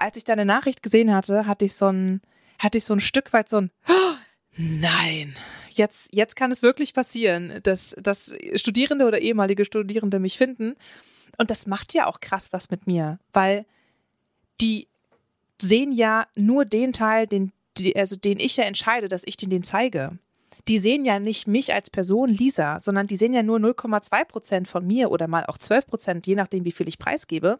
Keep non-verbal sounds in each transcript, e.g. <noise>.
als ich deine Nachricht gesehen hatte, hatte ich so ein, hatte ich so ein Stück weit so ein, oh, nein, jetzt, jetzt kann es wirklich passieren, dass, dass Studierende oder ehemalige Studierende mich finden. Und das macht ja auch krass was mit mir, weil die sehen ja nur den Teil, den, die, also den ich ja entscheide, dass ich den, den zeige. Die sehen ja nicht mich als Person, Lisa, sondern die sehen ja nur 0,2 Prozent von mir oder mal auch 12 Prozent, je nachdem, wie viel ich preisgebe.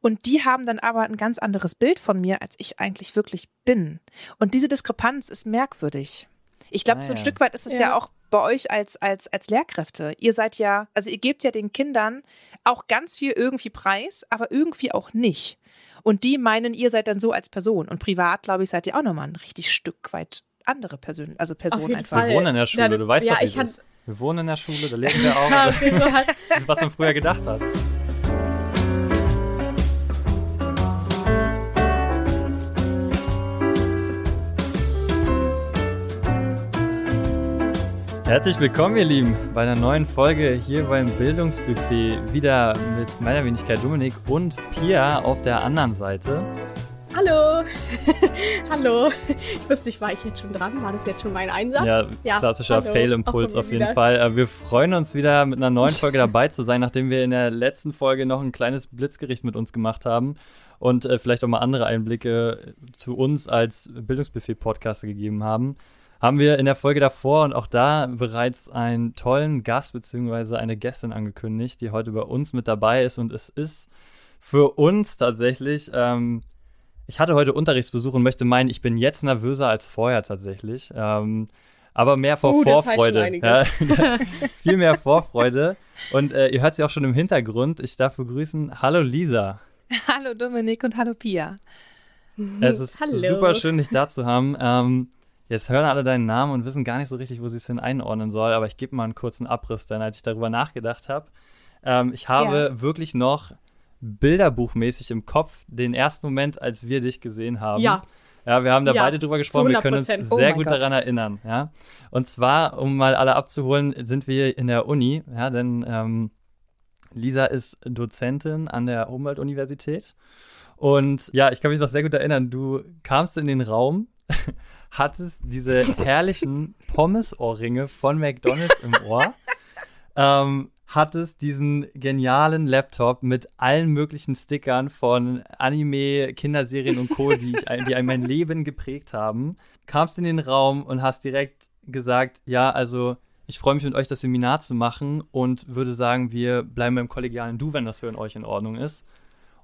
Und die haben dann aber ein ganz anderes Bild von mir, als ich eigentlich wirklich bin. Und diese Diskrepanz ist merkwürdig. Ich glaube, ah, so ein ja. Stück weit ist es ja. ja auch bei euch als, als, als Lehrkräfte. Ihr seid ja, also ihr gebt ja den Kindern auch ganz viel irgendwie preis, aber irgendwie auch nicht. Und die meinen, ihr seid dann so als Person. Und privat, glaube ich, seid ihr auch nochmal ein richtig Stück weit andere Personen, also Personen einfach. Fall. Wir wohnen in der Schule, du weißt ja, doch, wie ich ist. Wir wohnen in der Schule, da leben wir <laughs> auch. was man früher gedacht hat. Herzlich willkommen, ihr Lieben, bei einer neuen Folge hier beim Bildungsbuffet. Wieder mit meiner Wenigkeit Dominik und Pia auf der anderen Seite. Hallo! <laughs> hallo! Ich wusste nicht, war ich jetzt schon dran? War das jetzt schon mein Einsatz? Ja, ja klassischer Fail-Impuls auf jeden wieder. Fall. Wir freuen uns wieder mit einer neuen Folge dabei zu sein, nachdem wir in der letzten Folge noch ein kleines Blitzgericht mit uns gemacht haben und äh, vielleicht auch mal andere Einblicke zu uns als Bildungsbuffet-Podcaster gegeben haben haben wir in der Folge davor und auch da bereits einen tollen Gast bzw. eine Gästin angekündigt, die heute bei uns mit dabei ist. Und es ist für uns tatsächlich, ähm, ich hatte heute Unterrichtsbesuch und möchte meinen, ich bin jetzt nervöser als vorher tatsächlich. Ähm, aber mehr vor uh, Vorfreude. Ja, <laughs> viel mehr Vorfreude. Und äh, ihr hört sie auch schon im Hintergrund. Ich darf begrüßen. Hallo Lisa. Hallo Dominik und hallo Pia. Es ist hallo. super schön, dich da zu haben. Ähm, Jetzt hören alle deinen Namen und wissen gar nicht so richtig, wo sie es hin einordnen soll, aber ich gebe mal einen kurzen Abriss, denn als ich darüber nachgedacht habe, ähm, ich habe ja. wirklich noch bilderbuchmäßig im Kopf den ersten Moment, als wir dich gesehen haben. Ja. Ja, wir haben da ja, beide drüber gesprochen, wir können uns oh sehr oh gut Gott. daran erinnern, ja. Und zwar, um mal alle abzuholen, sind wir in der Uni, ja, denn ähm, Lisa ist Dozentin an der Humboldt-Universität. Und ja, ich kann mich noch sehr gut erinnern, du kamst in den Raum <laughs> hattest diese herrlichen <laughs> Pommes-Ohrringe von McDonalds im Ohr. <laughs> ähm, hattest diesen genialen Laptop mit allen möglichen Stickern von Anime, Kinderserien und Co., die, ich, die mein Leben geprägt haben. Kamst in den Raum und hast direkt gesagt, ja, also ich freue mich mit euch das Seminar zu machen und würde sagen, wir bleiben beim kollegialen Du, wenn das für euch in Ordnung ist.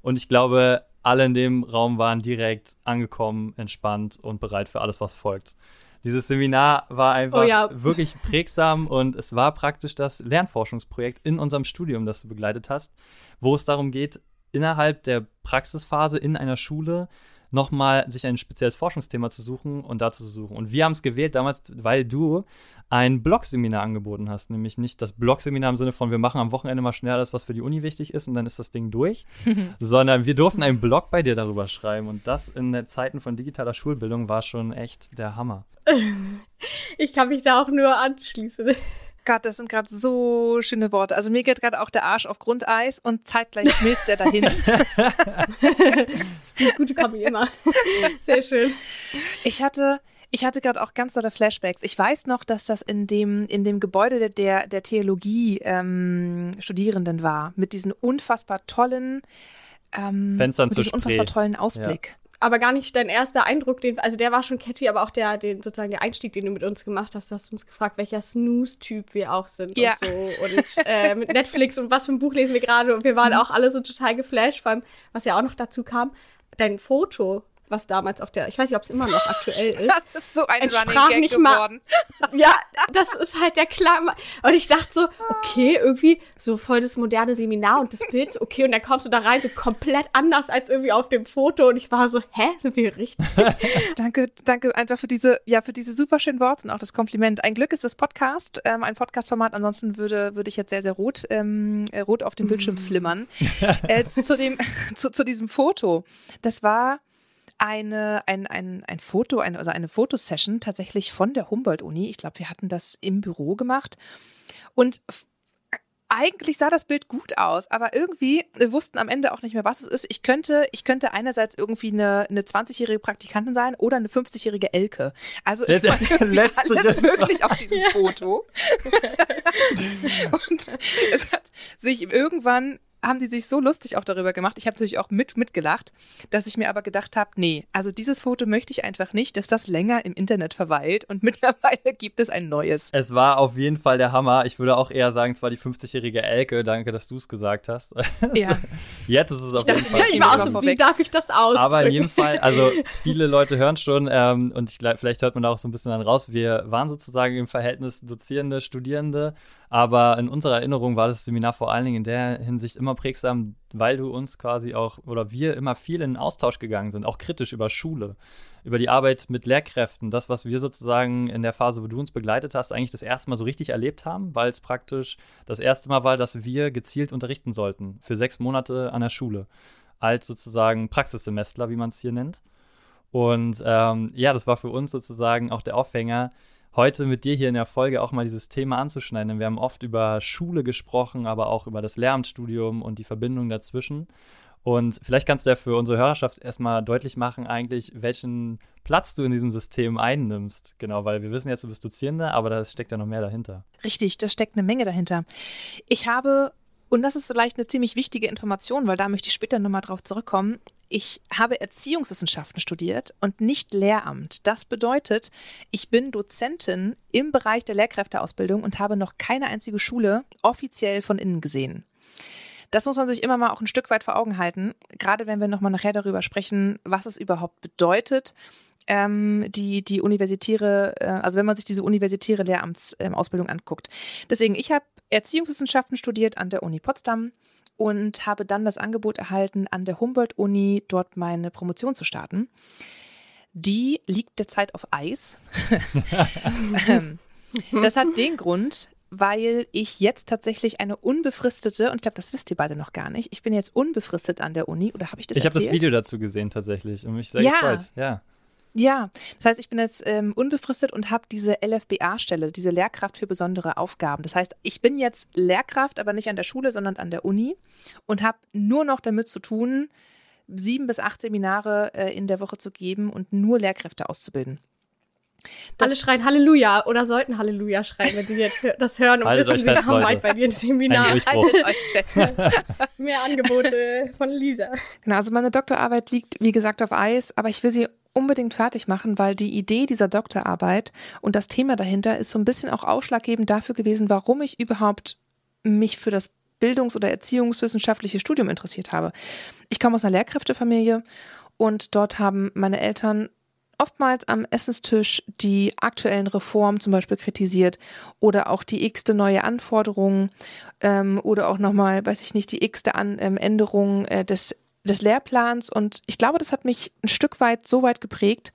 Und ich glaube, alle in dem Raum waren direkt angekommen, entspannt und bereit für alles, was folgt. Dieses Seminar war einfach oh ja. wirklich prägsam und es war praktisch das Lernforschungsprojekt in unserem Studium, das du begleitet hast, wo es darum geht, innerhalb der Praxisphase in einer Schule nochmal sich ein spezielles Forschungsthema zu suchen und dazu zu suchen. Und wir haben es gewählt damals, weil du ein Blog-Seminar angeboten hast. Nämlich nicht das Blog-Seminar im Sinne von, wir machen am Wochenende mal schnell das, was für die Uni wichtig ist und dann ist das Ding durch, <laughs> sondern wir durften einen Blog bei dir darüber schreiben. Und das in den Zeiten von digitaler Schulbildung war schon echt der Hammer. <laughs> Ich kann mich da auch nur anschließen. Gott, das sind gerade so schöne Worte. Also mir geht gerade auch der Arsch auf Grundeis und zeitgleich schmilzt er dahin. <laughs> Gute Kombi immer. Sehr schön. Ich hatte, ich hatte gerade auch ganz tolle Flashbacks. Ich weiß noch, dass das in dem, in dem Gebäude der, der Theologie ähm, Studierenden war, mit diesen unfassbar tollen ähm, Fenstern mit diesem unfassbar tollen Ausblick. Ja aber gar nicht dein erster Eindruck, den, also der war schon catchy, aber auch der, den, sozusagen der Einstieg, den du mit uns gemacht hast, hast du uns gefragt, welcher Snooze-Typ wir auch sind ja. und so. Und äh, mit Netflix und was für ein Buch lesen wir gerade. Und wir waren mhm. auch alle so total geflasht, vor allem, was ja auch noch dazu kam, dein Foto was damals auf der, ich weiß nicht, ob es immer noch aktuell <laughs> ist. Das ist so ein Running Gag geworden. Mal, <laughs> ja, das ist halt der Klammer. Und ich dachte so, okay, irgendwie so voll das moderne Seminar und das Bild, okay, und dann kommst du da rein, so komplett anders als irgendwie auf dem Foto. Und ich war so, hä, sind wir richtig? <laughs> danke, danke einfach für diese, ja, für diese super schönen Worte und auch das Kompliment. Ein Glück ist das Podcast, ähm, ein Podcast-Format. Ansonsten würde, würde ich jetzt sehr, sehr rot, ähm, äh, rot auf dem Bildschirm flimmern. äh, zu, dem, zu, zu diesem Foto. Das war eine, ein, ein, ein Foto, eine, also eine Fotosession tatsächlich von der Humboldt-Uni. Ich glaube, wir hatten das im Büro gemacht. Und eigentlich sah das Bild gut aus, aber irgendwie wir wussten am Ende auch nicht mehr, was es ist. Ich könnte, ich könnte einerseits irgendwie eine, eine 20-jährige Praktikantin sein oder eine 50-jährige Elke. Also es war irgendwie <laughs> alles wirklich auf diesem. <laughs> Foto. <laughs> und es hat sich irgendwann haben die sich so lustig auch darüber gemacht. Ich habe natürlich auch mit mitgelacht, dass ich mir aber gedacht habe, nee, also dieses Foto möchte ich einfach nicht, dass das länger im Internet verweilt und <laughs> mittlerweile gibt es ein neues. Es war auf jeden Fall der Hammer. Ich würde auch eher sagen, es war die 50-jährige Elke. Danke, dass du es gesagt hast. <laughs> Ja. Jetzt ist es auf ich jeden dachte, Fall. Ich war auch so, wie darf ich das ausdrücken? Aber in jedem Fall, also viele Leute hören schon ähm, und ich, vielleicht hört man da auch so ein bisschen dann raus. Wir waren sozusagen im Verhältnis Dozierende, Studierende aber in unserer Erinnerung war das Seminar vor allen Dingen in der Hinsicht immer prägsam, weil du uns quasi auch oder wir immer viel in den Austausch gegangen sind, auch kritisch über Schule, über die Arbeit mit Lehrkräften, das, was wir sozusagen in der Phase, wo du uns begleitet hast, eigentlich das erste Mal so richtig erlebt haben, weil es praktisch das erste Mal war, dass wir gezielt unterrichten sollten für sechs Monate an der Schule als sozusagen Praxissemestler, wie man es hier nennt. Und ähm, ja, das war für uns sozusagen auch der Aufhänger, heute mit dir hier in der Folge auch mal dieses Thema anzuschneiden. Denn wir haben oft über Schule gesprochen, aber auch über das Lehramtsstudium und die Verbindung dazwischen. Und vielleicht kannst du ja für unsere Hörerschaft erstmal deutlich machen, eigentlich, welchen Platz du in diesem System einnimmst. Genau, weil wir wissen jetzt, du bist Dozierende, aber da steckt ja noch mehr dahinter. Richtig, da steckt eine Menge dahinter. Ich habe, und das ist vielleicht eine ziemlich wichtige Information, weil da möchte ich später nochmal drauf zurückkommen, ich habe Erziehungswissenschaften studiert und nicht Lehramt. Das bedeutet, ich bin Dozentin im Bereich der Lehrkräfteausbildung und habe noch keine einzige Schule offiziell von innen gesehen. Das muss man sich immer mal auch ein Stück weit vor Augen halten, gerade wenn wir nochmal nachher darüber sprechen, was es überhaupt bedeutet, ähm, die, die universitäre, äh, also wenn man sich diese universitäre Lehramtsausbildung ähm, anguckt. Deswegen, ich habe Erziehungswissenschaften studiert an der Uni Potsdam und habe dann das Angebot erhalten, an der Humboldt-Uni dort meine Promotion zu starten. Die liegt derzeit auf Eis. <laughs> Ähm, das hat den Grund, weil ich jetzt tatsächlich eine unbefristete, und ich glaube, das wisst ihr beide noch gar nicht, ich bin jetzt unbefristet an der Uni, oder habe ich das Ich habe das Video dazu gesehen tatsächlich und mich sehr ja. gefreut. Ja. Ja, das heißt, ich bin jetzt ähm, unbefristet und habe diese LFBA-Stelle, diese Lehrkraft für besondere Aufgaben. Das heißt, ich bin jetzt Lehrkraft, aber nicht an der Schule, sondern an der Uni und habe nur noch damit zu tun, sieben bis acht Seminare äh, in der Woche zu geben und nur Lehrkräfte auszubilden. Das Alle schreien Halleluja oder sollten Halleluja schreien, wenn sie jetzt das hören und wissen, sie haben bald bei dir ein Seminar. Haltet euch fest. <laughs> <laughs> Mehr Angebote von Lisa. Genau, also meine Doktorarbeit liegt, wie gesagt, auf Eis, aber ich will sie unbedingt fertig machen, weil die Idee dieser Doktorarbeit und das Thema dahinter ist so ein bisschen auch ausschlaggebend dafür gewesen, warum ich überhaupt mich für das Bildungs- oder Erziehungswissenschaftliche Studium interessiert habe. Ich komme aus einer Lehrkräftefamilie und dort haben meine Eltern oftmals am Essenstisch die aktuellen Reformen zum Beispiel kritisiert oder auch die x-te neue Anforderungen ähm, oder auch nochmal, weiß ich nicht, die x-te ähm, Änderung äh, des des Lehrplans und ich glaube, das hat mich ein Stück weit so weit geprägt,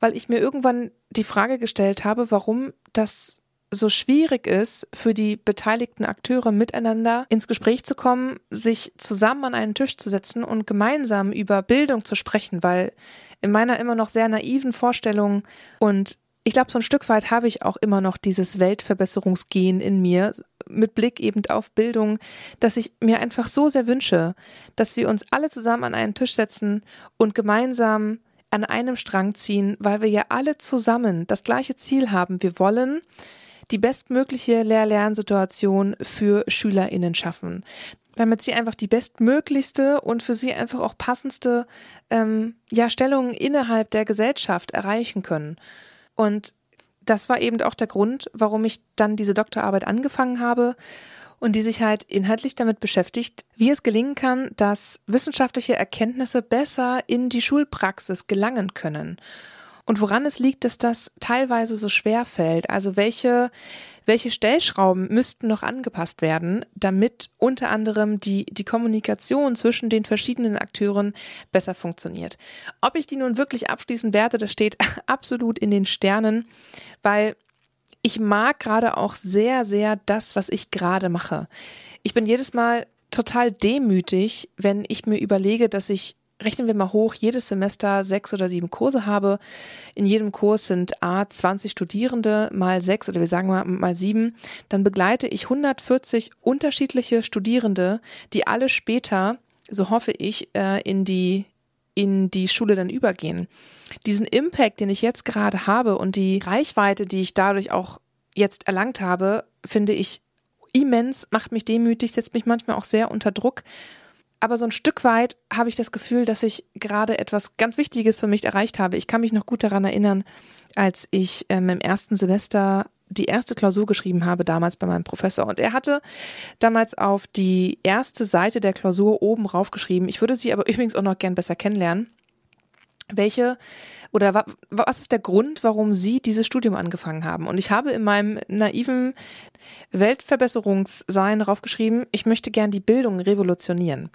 weil ich mir irgendwann die Frage gestellt habe, warum das so schwierig ist, für die beteiligten Akteure miteinander ins Gespräch zu kommen, sich zusammen an einen Tisch zu setzen und gemeinsam über Bildung zu sprechen, weil in meiner immer noch sehr naiven Vorstellung und ich glaube, so ein Stück weit habe ich auch immer noch dieses Weltverbesserungsgehen in mir, mit Blick eben auf Bildung, dass ich mir einfach so sehr wünsche, dass wir uns alle zusammen an einen Tisch setzen und gemeinsam an einem Strang ziehen, weil wir ja alle zusammen das gleiche Ziel haben. Wir wollen die bestmögliche Lehr-Lernsituation für SchülerInnen schaffen damit sie einfach die bestmöglichste und für sie einfach auch passendste ähm, ja, Stellung innerhalb der Gesellschaft erreichen können. Und das war eben auch der Grund, warum ich dann diese Doktorarbeit angefangen habe und die sich halt inhaltlich damit beschäftigt, wie es gelingen kann, dass wissenschaftliche Erkenntnisse besser in die Schulpraxis gelangen können. Und woran es liegt, dass das teilweise so schwer fällt. Also welche welche Stellschrauben müssten noch angepasst werden, damit unter anderem die, die Kommunikation zwischen den verschiedenen Akteuren besser funktioniert. Ob ich die nun wirklich abschließen werde, das steht <laughs> absolut in den Sternen, weil ich mag gerade auch sehr, sehr das, was ich gerade mache. Ich bin jedes Mal total demütig, wenn ich mir überlege, dass ich rechnen wir mal hoch, jedes Semester sechs oder sieben Kurse habe. In jedem Kurs sind A 20 Studierende mal sechs oder wir sagen mal mal sieben. Dann begleite ich 140 unterschiedliche Studierende, die alle später, so hoffe ich, äh, in die in die Schule dann übergehen. Diesen Impact, den ich jetzt gerade habe und die Reichweite, die ich dadurch auch jetzt erlangt habe, finde ich immens, macht mich demütig, setzt mich manchmal auch sehr unter Druck. Aber so ein Stück weit habe ich das Gefühl, dass ich gerade etwas ganz Wichtiges für mich erreicht habe. Ich kann mich noch gut daran erinnern, als ich ähm, im ersten Semester die erste Klausur geschrieben habe, damals bei meinem Professor. Und er hatte damals auf die erste Seite der Klausur oben raufgeschrieben. Ich würde sie aber übrigens auch noch gern besser kennenlernen. Welche oder wa, was ist der Grund, warum Sie dieses Studium angefangen haben? Und ich habe in meinem naiven Weltverbesserungssein raufgeschrieben, ich möchte gern die Bildung revolutionieren.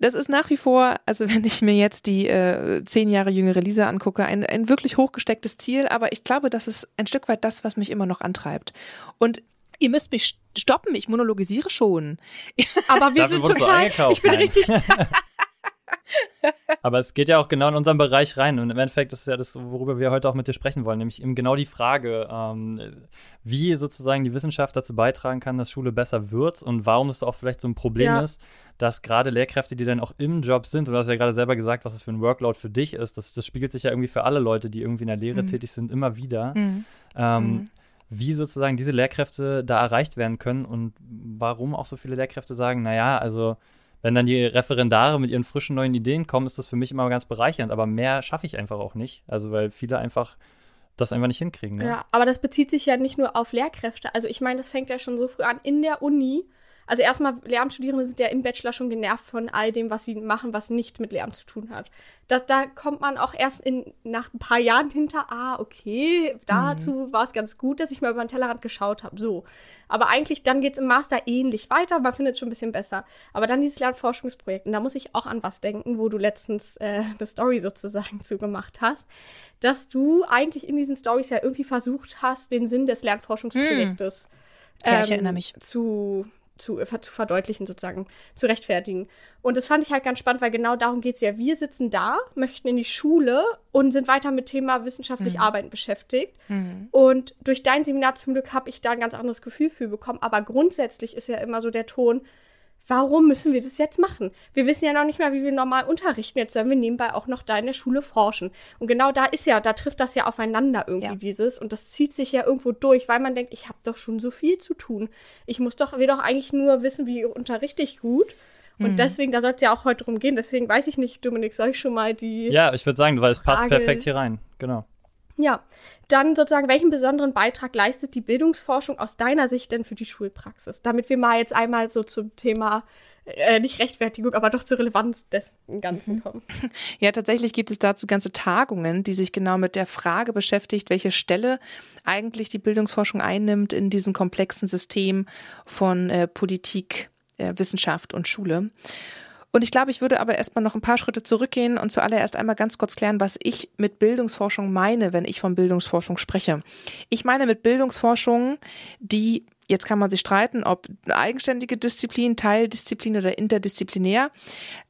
Das ist nach wie vor, also <laughs> wenn ich mir jetzt die äh, zehn Jahre jüngere Lisa angucke, ein, ein wirklich hochgestecktes Ziel, aber ich glaube, das ist ein Stück weit das, was mich immer noch antreibt. Und ihr müsst mich stoppen, ich monologisiere schon. Aber wir sind total, ich bin richtig, <laughs> Aber es geht ja auch genau in unseren Bereich rein. Und im Endeffekt ist es ja das, worüber wir heute auch mit dir sprechen wollen, nämlich eben genau die Frage, ähm, wie sozusagen die Wissenschaft dazu beitragen kann, dass Schule besser wird und warum es auch vielleicht so ein Problem ja. ist, dass gerade Lehrkräfte, die dann auch im Job sind, und du hast ja gerade selber gesagt, was es für ein Workload für dich ist, das, das spiegelt sich ja irgendwie für alle Leute, die irgendwie in der Lehre mhm. tätig sind, immer wieder. Mhm. Ähm, mhm. Wie sozusagen diese Lehrkräfte da erreicht werden können und warum auch so viele Lehrkräfte sagen, naja, also wenn dann die Referendare mit ihren frischen neuen Ideen kommen, ist das für mich immer ganz bereichernd. Aber mehr schaffe ich einfach auch nicht. Also weil viele einfach das einfach nicht hinkriegen. Ne? Ja, aber das bezieht sich ja nicht nur auf Lehrkräfte. Also ich meine, das fängt ja schon so früh an in der Uni also erstmal, Lehramtsstudierende sind ja im Bachelor schon genervt von all dem, was sie machen, was nichts mit Lehramt zu tun hat. Da, da kommt man auch erst in, nach ein paar Jahren hinter, ah, okay, dazu mhm. war es ganz gut, dass ich mal über den Tellerrand geschaut habe. So. Aber eigentlich, dann geht es im Master ähnlich weiter, man findet es schon ein bisschen besser. Aber dann dieses Lernforschungsprojekt, und da muss ich auch an was denken, wo du letztens äh, eine Story sozusagen <laughs> zugemacht hast, dass du eigentlich in diesen Stories ja irgendwie versucht hast, den Sinn des Lernforschungsprojektes mhm. ja, ich erinnere mich. Ähm, zu zu, äh, zu verdeutlichen, sozusagen, zu rechtfertigen. Und das fand ich halt ganz spannend, weil genau darum geht es ja. Wir sitzen da, möchten in die Schule und sind weiter mit Thema wissenschaftlich mhm. Arbeiten beschäftigt. Mhm. Und durch dein Seminar zum Glück habe ich da ein ganz anderes Gefühl für bekommen. Aber grundsätzlich ist ja immer so der Ton, Warum müssen wir das jetzt machen? Wir wissen ja noch nicht mal, wie wir normal unterrichten. Jetzt sollen wir nebenbei auch noch da in der Schule forschen. Und genau da ist ja, da trifft das ja aufeinander irgendwie ja. dieses. Und das zieht sich ja irgendwo durch, weil man denkt, ich habe doch schon so viel zu tun. Ich muss doch, will doch eigentlich nur wissen, wie unterrichte ich gut. Und mhm. deswegen, da soll es ja auch heute drum gehen. Deswegen weiß ich nicht, Dominik, soll ich schon mal die. Ja, ich würde sagen, weil es passt perfekt hier rein. Genau. Ja, dann sozusagen, welchen besonderen Beitrag leistet die Bildungsforschung aus deiner Sicht denn für die Schulpraxis? Damit wir mal jetzt einmal so zum Thema äh, nicht Rechtfertigung, aber doch zur Relevanz des Ganzen mhm. kommen. <laughs> Ja, tatsächlich gibt es dazu ganze Tagungen, die sich genau mit der Frage beschäftigt, welche Stelle eigentlich die Bildungsforschung einnimmt in diesem komplexen System von äh, Politik, äh, Wissenschaft und Schule. Und ich glaube, ich würde aber erstmal noch ein paar Schritte zurückgehen und zuallererst einmal ganz kurz klären, was ich mit Bildungsforschung meine, wenn ich von Bildungsforschung spreche. Ich meine mit Bildungsforschung, die Jetzt kann man sich streiten, ob eigenständige Disziplin, Teildisziplin oder interdisziplinär.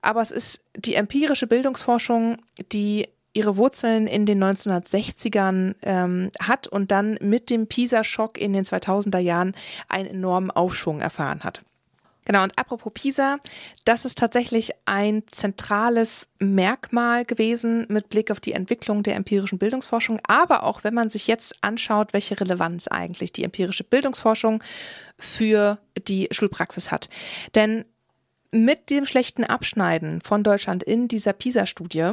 Aber es ist die empirische Bildungsforschung, die ihre Wurzeln in den 1960ern ähm, hat und dann mit dem PISA-Schock in den 2000er Jahren einen enormen Aufschwung erfahren hat. Genau, und apropos PISA, das ist tatsächlich ein zentrales Merkmal gewesen mit Blick auf die Entwicklung der empirischen Bildungsforschung, aber auch wenn man sich jetzt anschaut, welche Relevanz eigentlich die empirische Bildungsforschung für die Schulpraxis hat. Denn mit dem schlechten Abschneiden von Deutschland in dieser PISA-Studie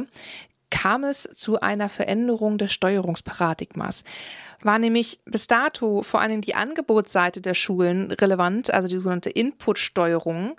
kam es zu einer Veränderung des Steuerungsparadigmas. War nämlich bis dato vor allem die Angebotsseite der Schulen relevant, also die sogenannte Input-Steuerung,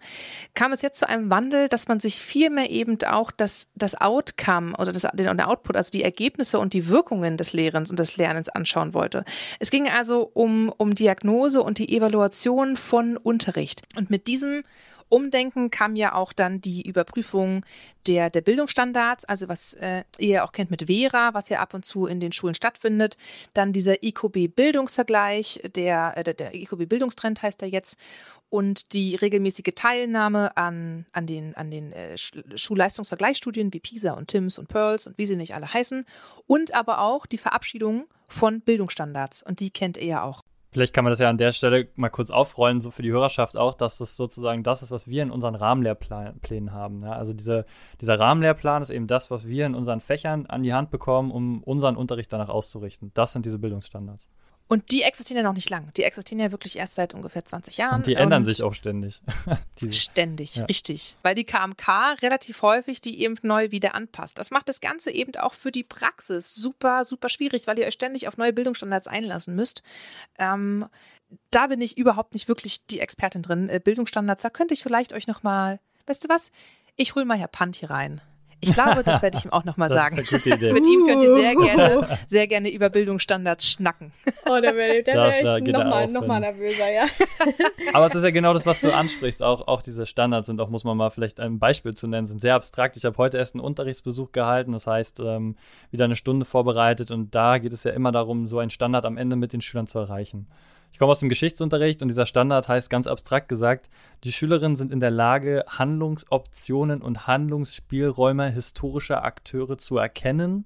kam es jetzt zu einem Wandel, dass man sich vielmehr eben auch das, das Outcome oder das, den Output, also die Ergebnisse und die Wirkungen des Lehrens und des Lernens anschauen wollte. Es ging also um, um Diagnose und die Evaluation von Unterricht. Und mit diesem Umdenken kam ja auch dann die Überprüfung der, der Bildungsstandards, also was äh, ihr auch kennt mit Vera, was ja ab und zu in den Schulen stattfindet. Dann dieser IQB-Bildungsvergleich, der, äh, der, IQB-Bildungstrend heißt er jetzt. und die regelmäßige Teilnahme an, an den, an den äh, Schulleistungsvergleichsstudien wie PISA und TIMS und Pearls und wie sie nicht alle heißen und aber auch die Verabschiedung von Bildungsstandards und die kennt ihr ja auch. Vielleicht kann man das ja an der Stelle mal kurz aufrollen, so für die Hörerschaft auch, dass das sozusagen das ist, was wir in unseren Rahmenlehrplänen haben. Ja? Also diese, dieser Rahmenlehrplan ist eben das, was wir in unseren Fächern an die Hand bekommen, um unseren Unterricht danach auszurichten. Das sind diese Bildungsstandards. Und die existieren ja noch nicht lang. Die existieren ja wirklich erst seit ungefähr 20 Jahren. Und die ändern und sich auch ständig. <laughs> ständig, ja. richtig. Weil die KMK relativ häufig die eben neu wieder anpasst. Das macht das Ganze eben auch für die Praxis super, super schwierig, weil ihr euch ständig auf neue Bildungsstandards einlassen müsst. Ähm, da bin ich überhaupt nicht wirklich die Expertin drin. Äh, Bildungsstandards, da könnte ich vielleicht euch noch mal, weißt du was? Ich hole mal Herr Pant hier rein. Ich glaube, das werde ich ihm auch nochmal <laughs> sagen. Mit ihm könnt ihr sehr gerne, sehr gerne über Bildungsstandards schnacken. <laughs> Oh, da wäre wär ich nochmal noch mal nervöser, ja. <laughs> Aber es ist ja genau das, was du ansprichst. Auch, auch diese Standards sind auch, muss man mal vielleicht ein Beispiel zu nennen, sind sehr abstrakt. Ich habe heute erst einen Unterrichtsbesuch gehalten, das heißt, ähm, wieder eine Stunde vorbereitet und da geht es ja immer darum, so einen Standard am Ende mit den Schülern zu erreichen. Ich komme aus dem Geschichtsunterricht und dieser Standard heißt ganz abstrakt gesagt, die Schülerinnen sind in der Lage, Handlungsoptionen und Handlungsspielräume historischer Akteure zu erkennen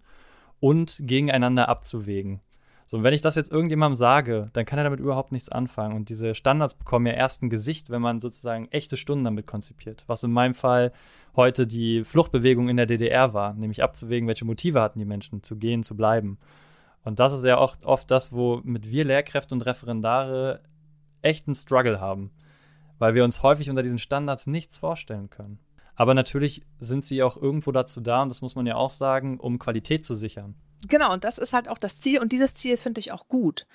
und gegeneinander abzuwägen. So, und wenn ich das jetzt irgendjemandem sage, dann kann er damit überhaupt nichts anfangen. Und diese Standards bekommen ja erst ein Gesicht, wenn man sozusagen echte Stunden damit konzipiert. Was in meinem Fall heute die Fluchtbewegung in der DDR war, nämlich abzuwägen, welche Motive hatten die Menschen, zu gehen, zu bleiben. Und das ist ja auch oft das, womit wir Lehrkräfte und Referendare echt einen Struggle haben, weil wir uns häufig unter diesen Standards nichts vorstellen können. Aber natürlich sind sie auch irgendwo dazu da, und das muss man ja auch sagen, um Qualität zu sichern. Genau, und das ist halt auch das Ziel, und dieses Ziel finde ich auch gut.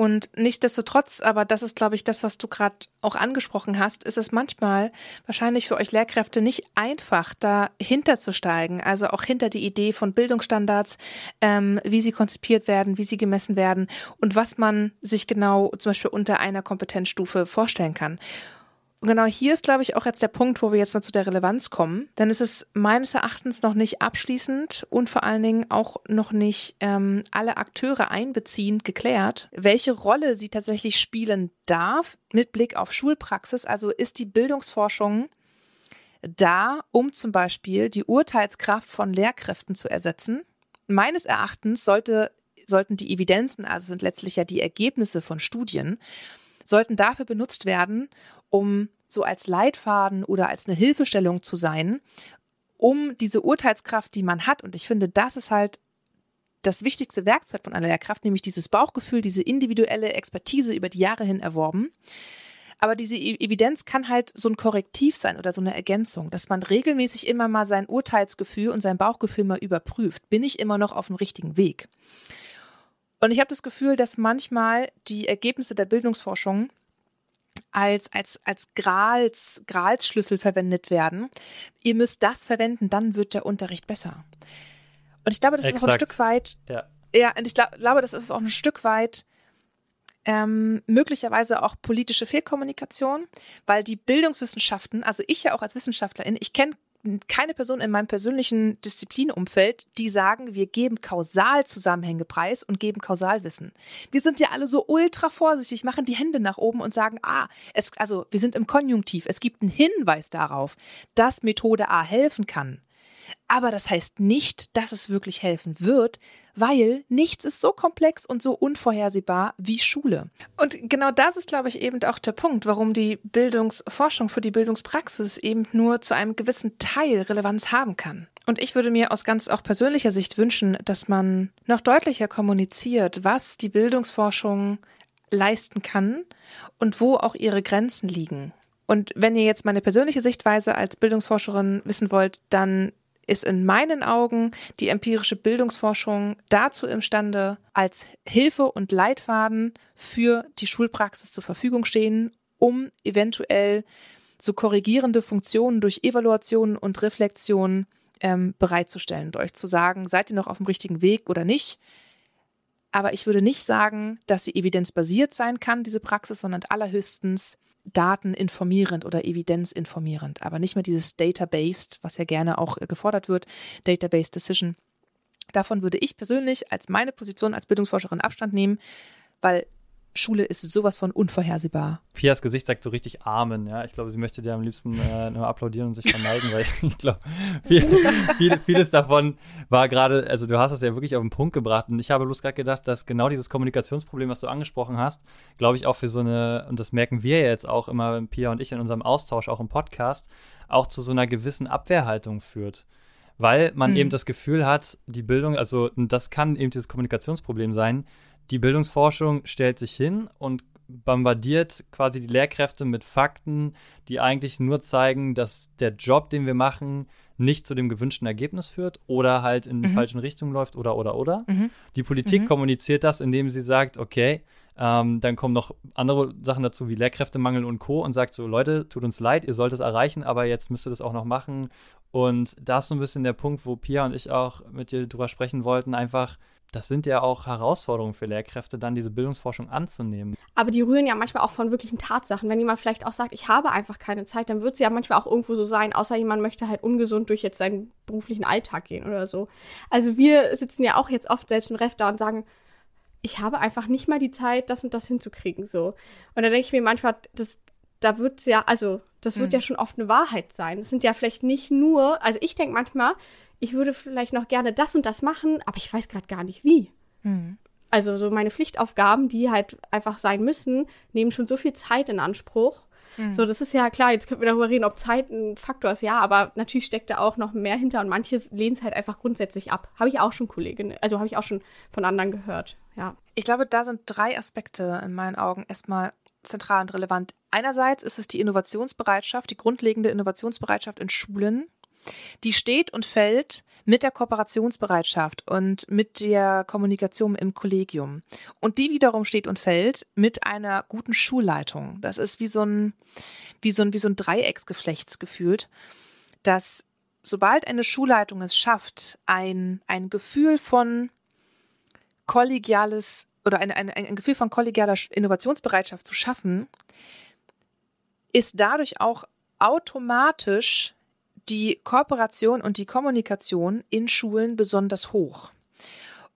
Und nichtsdestotrotz, aber das ist, glaube ich, das, was du gerade auch angesprochen hast, ist es manchmal wahrscheinlich für euch Lehrkräfte nicht einfach, dahinter zu steigen, also auch hinter die Idee von Bildungsstandards, ähm, wie sie konzipiert werden, wie sie gemessen werden und was man sich genau zum Beispiel unter einer Kompetenzstufe vorstellen kann. Und genau hier ist, glaube ich, auch jetzt der Punkt, wo wir jetzt mal zu der Relevanz kommen. Denn es ist meines Erachtens noch nicht abschließend und vor allen Dingen auch noch nicht ähm, alle Akteure einbeziehend geklärt, welche Rolle sie tatsächlich spielen darf mit Blick auf Schulpraxis. Also ist die Bildungsforschung da, um zum Beispiel die Urteilskraft von Lehrkräften zu ersetzen. Meines Erachtens sollte, sollten die Evidenzen, also sind letztlich ja die Ergebnisse von Studien, sollten dafür benutzt werden, um so als Leitfaden oder als eine Hilfestellung zu sein, um diese Urteilskraft, die man hat, und ich finde, das ist halt das wichtigste Werkzeug von einer Lehrkraft, nämlich dieses Bauchgefühl, diese individuelle Expertise über die Jahre hin erworben. Aber diese e-, Evidenz kann halt so ein Korrektiv sein oder so eine Ergänzung, dass man regelmäßig immer mal sein Urteilsgefühl und sein Bauchgefühl mal überprüft. Bin ich immer noch auf dem richtigen Weg? Und ich habe das Gefühl, dass manchmal die Ergebnisse der Bildungsforschung als, als, als Grals, Gralsschlüssel verwendet werden. Ihr müsst das verwenden, dann wird der Unterricht besser. Und ich glaube, das Exakt. ist auch ein Stück weit, ja, ja und ich glaub, glaube, das ist auch ein Stück weit ähm, möglicherweise auch politische Fehlkommunikation, weil die Bildungswissenschaften, also ich ja auch als Wissenschaftlerin, ich kenne keine Person in meinem persönlichen Disziplinumfeld, die sagen, wir geben Kausalzusammenhänge preis und geben Kausalwissen. Wir sind ja alle so ultra vorsichtig, machen die Hände nach oben und sagen, ah, es, also wir sind im Konjunktiv. Es gibt einen Hinweis darauf, dass Methode A helfen kann. Aber das heißt nicht, dass es wirklich helfen wird, weil nichts ist so komplex und so unvorhersehbar wie Schule. Und genau das ist, glaube ich, eben auch der Punkt, warum die Bildungsforschung für die Bildungspraxis eben nur zu einem gewissen Teil Relevanz haben kann. Und ich würde mir aus ganz auch persönlicher Sicht wünschen, dass man noch deutlicher kommuniziert, was die Bildungsforschung leisten kann und wo auch ihre Grenzen liegen. Und wenn ihr jetzt meine persönliche Sichtweise als Bildungsforscherin wissen wollt, dann ist in meinen Augen die empirische Bildungsforschung dazu imstande, als Hilfe und Leitfaden für die Schulpraxis zur Verfügung stehen, um eventuell so korrigierende Funktionen durch Evaluation und Reflexion ähm, bereitzustellen euch zu sagen, seid ihr noch auf dem richtigen Weg oder nicht. Aber ich würde nicht sagen, dass sie evidenzbasiert sein kann, diese Praxis, sondern allerhöchstens dateninformierend oder evidenzinformierend, aber nicht mehr dieses Data-Based, was ja gerne auch äh, gefordert wird, Data-Based Decision. Davon würde ich persönlich als meine Position als Bildungsforscherin Abstand nehmen, weil Schule ist sowas von unvorhersehbar. Pias Gesicht sagt so richtig Amen, ja. Ich glaube, sie möchte dir am liebsten äh, nur applaudieren und sich verneiden, weil <laughs> ich glaube, viel, viel, vieles davon war gerade, also du hast es ja wirklich auf den Punkt gebracht. Und ich habe bloß gerade gedacht, dass genau dieses Kommunikationsproblem, was du angesprochen hast, glaube ich, auch für so eine, und das merken wir jetzt auch immer, Pia und ich in unserem Austausch, auch im Podcast, auch zu so einer gewissen Abwehrhaltung führt weil man mhm. eben das Gefühl hat, die Bildung, also das kann eben dieses Kommunikationsproblem sein, die Bildungsforschung stellt sich hin und bombardiert quasi die Lehrkräfte mit Fakten, die eigentlich nur zeigen, dass der Job, den wir machen, nicht zu dem gewünschten Ergebnis führt oder halt in die mhm. falschen Richtung läuft oder oder oder. Mhm. Die Politik mhm. kommuniziert das, indem sie sagt, okay, ähm, dann kommen noch andere Sachen dazu wie Lehrkräftemangel und Co. und sagt so, Leute, tut uns leid, ihr sollt es erreichen, aber jetzt müsst ihr das auch noch machen. Und da ist so ein bisschen der Punkt, wo Pia und ich auch mit dir drüber sprechen wollten, einfach das sind ja auch Herausforderungen für Lehrkräfte, dann diese Bildungsforschung anzunehmen. Aber die rühren ja manchmal auch von wirklichen Tatsachen. Wenn jemand vielleicht auch sagt, ich habe einfach keine Zeit, dann wird es ja manchmal auch irgendwo so sein, außer jemand möchte halt ungesund durch jetzt seinen beruflichen Alltag gehen oder so. Also wir sitzen ja auch jetzt oft selbst im Ref da und sagen, ich habe einfach nicht mal die Zeit, das und das hinzukriegen. So. Und da denke ich mir manchmal, das, da wird es ja, also das wird mhm. ja schon oft eine Wahrheit sein. Es sind ja vielleicht nicht nur, also ich denke manchmal, ich würde vielleicht noch gerne das und das machen, aber ich weiß gerade gar nicht wie. Mhm. Also so meine Pflichtaufgaben, die halt einfach sein müssen, nehmen schon so viel Zeit in Anspruch. Mhm. So, das ist ja klar, jetzt können wir darüber reden, ob Zeit ein Faktor ist, ja, aber natürlich steckt da auch noch mehr hinter und manches lehnen es halt einfach grundsätzlich ab. Habe ich auch schon Kolleginnen, also habe ich auch schon von anderen gehört, ja. Ich glaube, da sind drei Aspekte in meinen Augen erstmal zentral und relevant. Einerseits ist es die Innovationsbereitschaft, die grundlegende Innovationsbereitschaft in Schulen, die steht und fällt mit der Kooperationsbereitschaft und mit der Kommunikation im Kollegium. Und die wiederum steht und fällt mit einer guten Schulleitung. Das ist wie so ein, wie so ein, wie so ein Dreiecksgeflecht gefühlt, dass sobald eine Schulleitung es schafft, ein, ein Gefühl von kollegiales oder ein, ein, ein Gefühl von kollegialer Innovationsbereitschaft zu schaffen, ist dadurch auch automatisch die Kooperation und die Kommunikation in Schulen besonders hoch.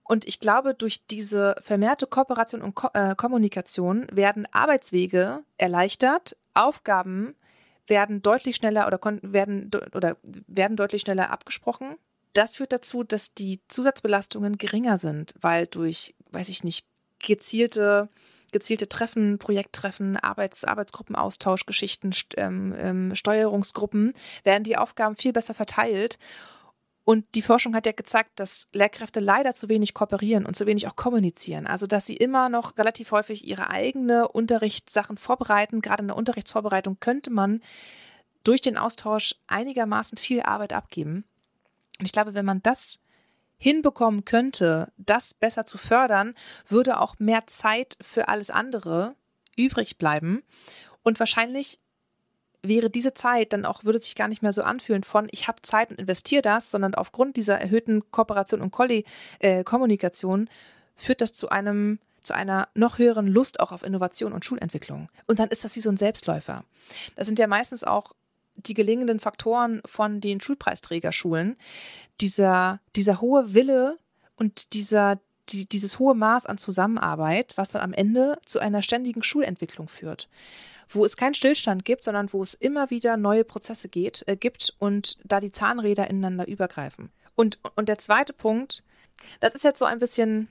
Und ich glaube, durch diese vermehrte Kooperation und Ko äh, Kommunikation werden Arbeitswege erleichtert, Aufgaben werden deutlich schneller oder werden oder werden deutlich schneller abgesprochen. Das führt dazu, dass die Zusatzbelastungen geringer sind, weil durch, weiß ich nicht, gezielte gezielte Treffen, Projekttreffen, Arbeits Arbeitsgruppenaustausch, Geschichten, ähm, ähm, Steuerungsgruppen, werden die Aufgaben viel besser verteilt. Und die Forschung hat ja gezeigt, dass Lehrkräfte leider zu wenig kooperieren und zu wenig auch kommunizieren. Also, dass sie immer noch relativ häufig ihre eigene Unterrichtssachen vorbereiten. Gerade in der Unterrichtsvorbereitung könnte man durch den Austausch einigermaßen viel Arbeit abgeben. Und ich glaube, wenn man das hinbekommen könnte, das besser zu fördern, würde auch mehr Zeit für alles andere übrig bleiben. Und wahrscheinlich wäre diese Zeit dann auch, würde sich gar nicht mehr so anfühlen von, ich habe Zeit und investiere das, sondern aufgrund dieser erhöhten Kooperation und Kolli äh, Kommunikation führt das zu einem zu einer noch höheren Lust auch auf Innovation und Schulentwicklung. Und dann ist das wie so ein Selbstläufer. Das sind ja meistens auch die gelingenden Faktoren von den Schulpreisträgerschulen, dieser, dieser hohe Wille und dieser, die, dieses hohe Maß an Zusammenarbeit, was dann am Ende zu einer ständigen Schulentwicklung führt. Wo es keinen Stillstand gibt, sondern wo es immer wieder neue Prozesse geht, äh, gibt und da die Zahnräder ineinander übergreifen. Und, und der zweite Punkt, das ist jetzt so ein bisschen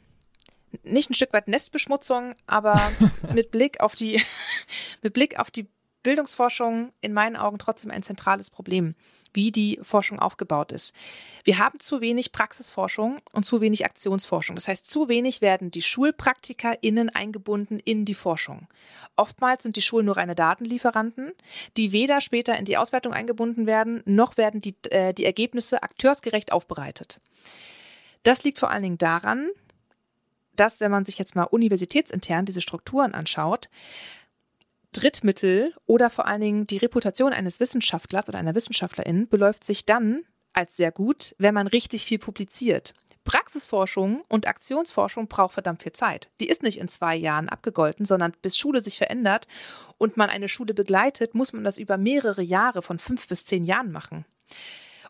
nicht ein Stück weit Nestbeschmutzung, aber <laughs> mit Blick auf die, <laughs> mit Blick auf die Bildungsforschung in meinen Augen trotzdem ein zentrales Problem, wie die Forschung aufgebaut ist. Wir haben zu wenig Praxisforschung und zu wenig Aktionsforschung. Das heißt, zu wenig werden die SchulpraktikerInnen eingebunden in die Forschung. Oftmals sind die Schulen nur reine Datenlieferanten, die weder später in die Auswertung eingebunden werden, noch werden die, äh, die Ergebnisse akteursgerecht aufbereitet. Das liegt vor allen Dingen daran, dass, wenn man sich jetzt mal universitätsintern diese Strukturen anschaut, Drittmittel oder vor allen Dingen die Reputation eines Wissenschaftlers oder einer Wissenschaftlerin beläuft sich dann als sehr gut, wenn man richtig viel publiziert. Praxisforschung und Aktionsforschung braucht verdammt viel Zeit. Die ist nicht in zwei Jahren abgegolten, sondern bis Schule sich verändert und man eine Schule begleitet, muss man das über mehrere Jahre von fünf bis zehn Jahren machen.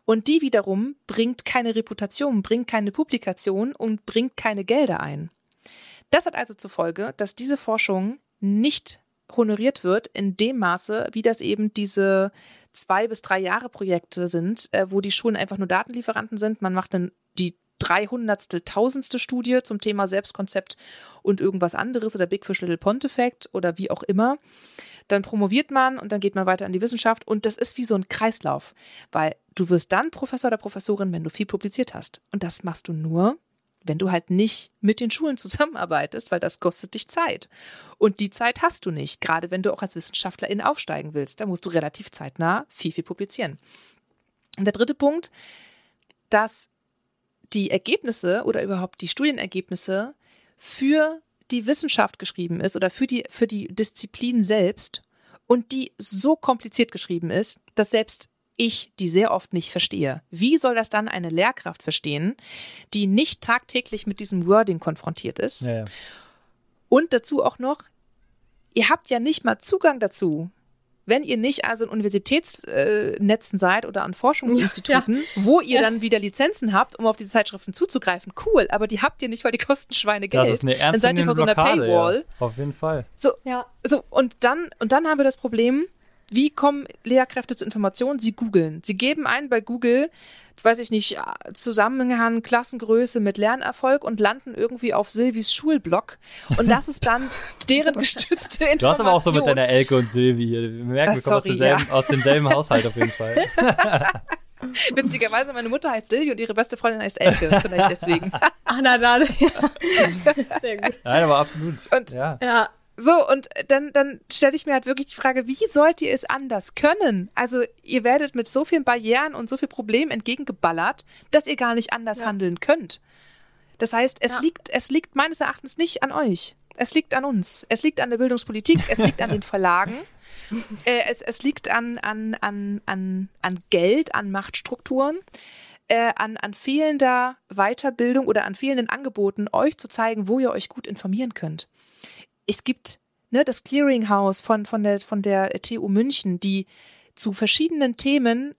Und die wiederum bringt keine Reputation, bringt keine Publikation und bringt keine Gelder ein. Das hat also zur Folge, dass diese Forschung nicht honoriert wird in dem Maße, wie das eben diese zwei bis drei Jahre Projekte sind, äh, wo die Schulen einfach nur Datenlieferanten sind. Man macht dann die dreihundertstel tausendste Studie zum Thema Selbstkonzept und irgendwas anderes oder Big Fish Little Pond Effekt oder wie auch immer. Dann promoviert man und dann geht man weiter an die Wissenschaft und das ist wie so ein Kreislauf, weil du wirst dann Professor oder Professorin, wenn du viel publiziert hast. Und das machst du nur, wenn du halt nicht mit den Schulen zusammenarbeitest, weil das kostet dich Zeit. Und die Zeit hast du nicht, gerade wenn du auch als Wissenschaftlerin aufsteigen willst. Da musst du relativ zeitnah viel, viel publizieren. Und der dritte Punkt, dass die Ergebnisse oder überhaupt die Studienergebnisse für die Wissenschaft geschrieben ist oder für die, für die Disziplin selbst und die so kompliziert geschrieben ist, dass selbst ich die sehr oft nicht verstehe. Wie soll das dann eine Lehrkraft verstehen, die nicht tagtäglich mit diesem Wording konfrontiert ist? Ja, ja. Und dazu auch noch, ihr habt ja nicht mal Zugang dazu. Wenn ihr nicht also in Universitätsnetzen seid oder an Forschungsinstituten, ja, <laughs> ja. wo ihr ja. dann wieder Lizenzen habt, um auf diese Zeitschriften zuzugreifen, cool, aber die habt ihr nicht, weil die kosten Schweine Geld. Das ist eine dann seid ihr vor so einer Blockade, Paywall. auf jeden Fall. So, ja. so und dann und dann haben wir das Problem, wie kommen Lehrkräfte zu Informationen? Sie googeln. Sie geben ein bei Google, weiß ich nicht, Zusammenhang, Klassengröße mit Lernerfolg und landen irgendwie auf Silvis Schulblog. Und das ist dann <laughs> deren gestützte Information. Du hast aber auch so mit deiner Elke und Silvi hier. Wir merken, wir kommen aus, demselben, ja. aus demselben Haushalt auf jeden Fall. <laughs> Witzigerweise, meine Mutter heißt Silvi und ihre beste Freundin heißt Elke. Vielleicht deswegen. Ach, <laughs> na dann. Sehr gut. Nein, aber absolut. Und, ja. ja. So, und dann, dann stelle ich mir halt wirklich die Frage, wie sollt ihr es anders können? Also, ihr werdet mit so vielen Barrieren und so viel Problemen entgegengeballert, dass ihr gar nicht anders ja. handeln könnt. Das heißt, es, ja. liegt, es liegt meines Erachtens nicht an euch. Es liegt an uns. Es liegt an der Bildungspolitik, es liegt an den <laughs> Verlagen. Äh, es, es liegt an, an, an, an, an Geld, an Machtstrukturen. Äh, an, an fehlender Weiterbildung oder an fehlenden Angeboten, euch zu zeigen, wo ihr euch gut informieren könnt es gibt ne, das Clearinghouse von, von, der, von der TU München, die zu verschiedenen Themen,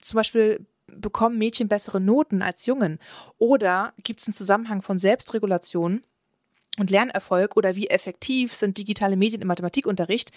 zum Beispiel bekommen Mädchen bessere Noten als Jungen oder gibt es einen Zusammenhang von Selbstregulation und Lernerfolg oder wie effektiv sind digitale Medien im Mathematikunterricht.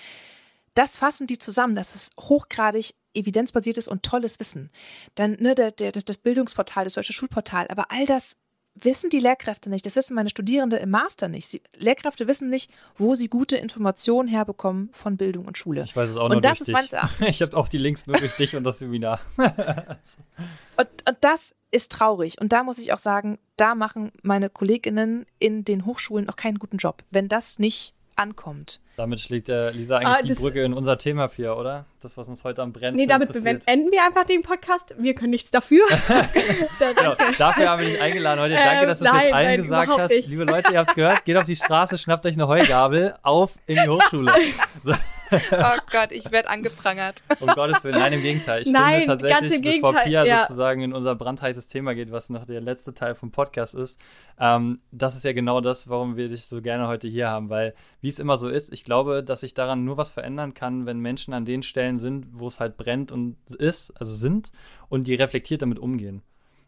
Das fassen die zusammen. Das ist hochgradig evidenzbasiertes und tolles Wissen. Dann ne, der, der, das, das Bildungsportal, das deutsche Schulportal. Aber all das wissen die Lehrkräfte nicht, das wissen meine Studierende im Master nicht. Sie, Lehrkräfte wissen nicht, wo sie gute Informationen herbekommen von Bildung und Schule. Ich weiß es auch und nur das durch ist Erachtens. <laughs> Ich habe auch die Links nur durch dich und das Seminar. <laughs> und, und das ist traurig. Und da muss ich auch sagen, da machen meine Kolleginnen in den Hochschulen noch keinen guten Job. Wenn das nicht ankommt. Damit schlägt der Lisa eigentlich ah, die Brücke in unser Thema, Pia, oder? Das, was uns heute am Brennen Nee, damit beenden wir einfach den Podcast. Wir können nichts dafür. <laughs> <laughs> genau, dafür haben wir dich eingeladen heute. Danke, dass du es jetzt allen nein, gesagt hast. Nicht. Liebe Leute, ihr habt gehört, geht auf die Straße, schnappt euch eine Heugabel, auf in die Hochschule. <laughs> So. <laughs> oh Gott, ich werde angeprangert. Um Gottes Willen, nein, im Gegenteil. Ich Nein, finde tatsächlich, bevor Pia ja. sozusagen in unser brandheißes Thema geht, was noch der letzte Teil vom Podcast ist, ähm, das ist ja genau das, warum wir dich so gerne heute hier haben, weil wie es immer so ist, ich glaube, dass sich daran nur was verändern kann, wenn Menschen an den Stellen sind, wo es halt brennt und ist, also sind, und die reflektiert damit umgehen.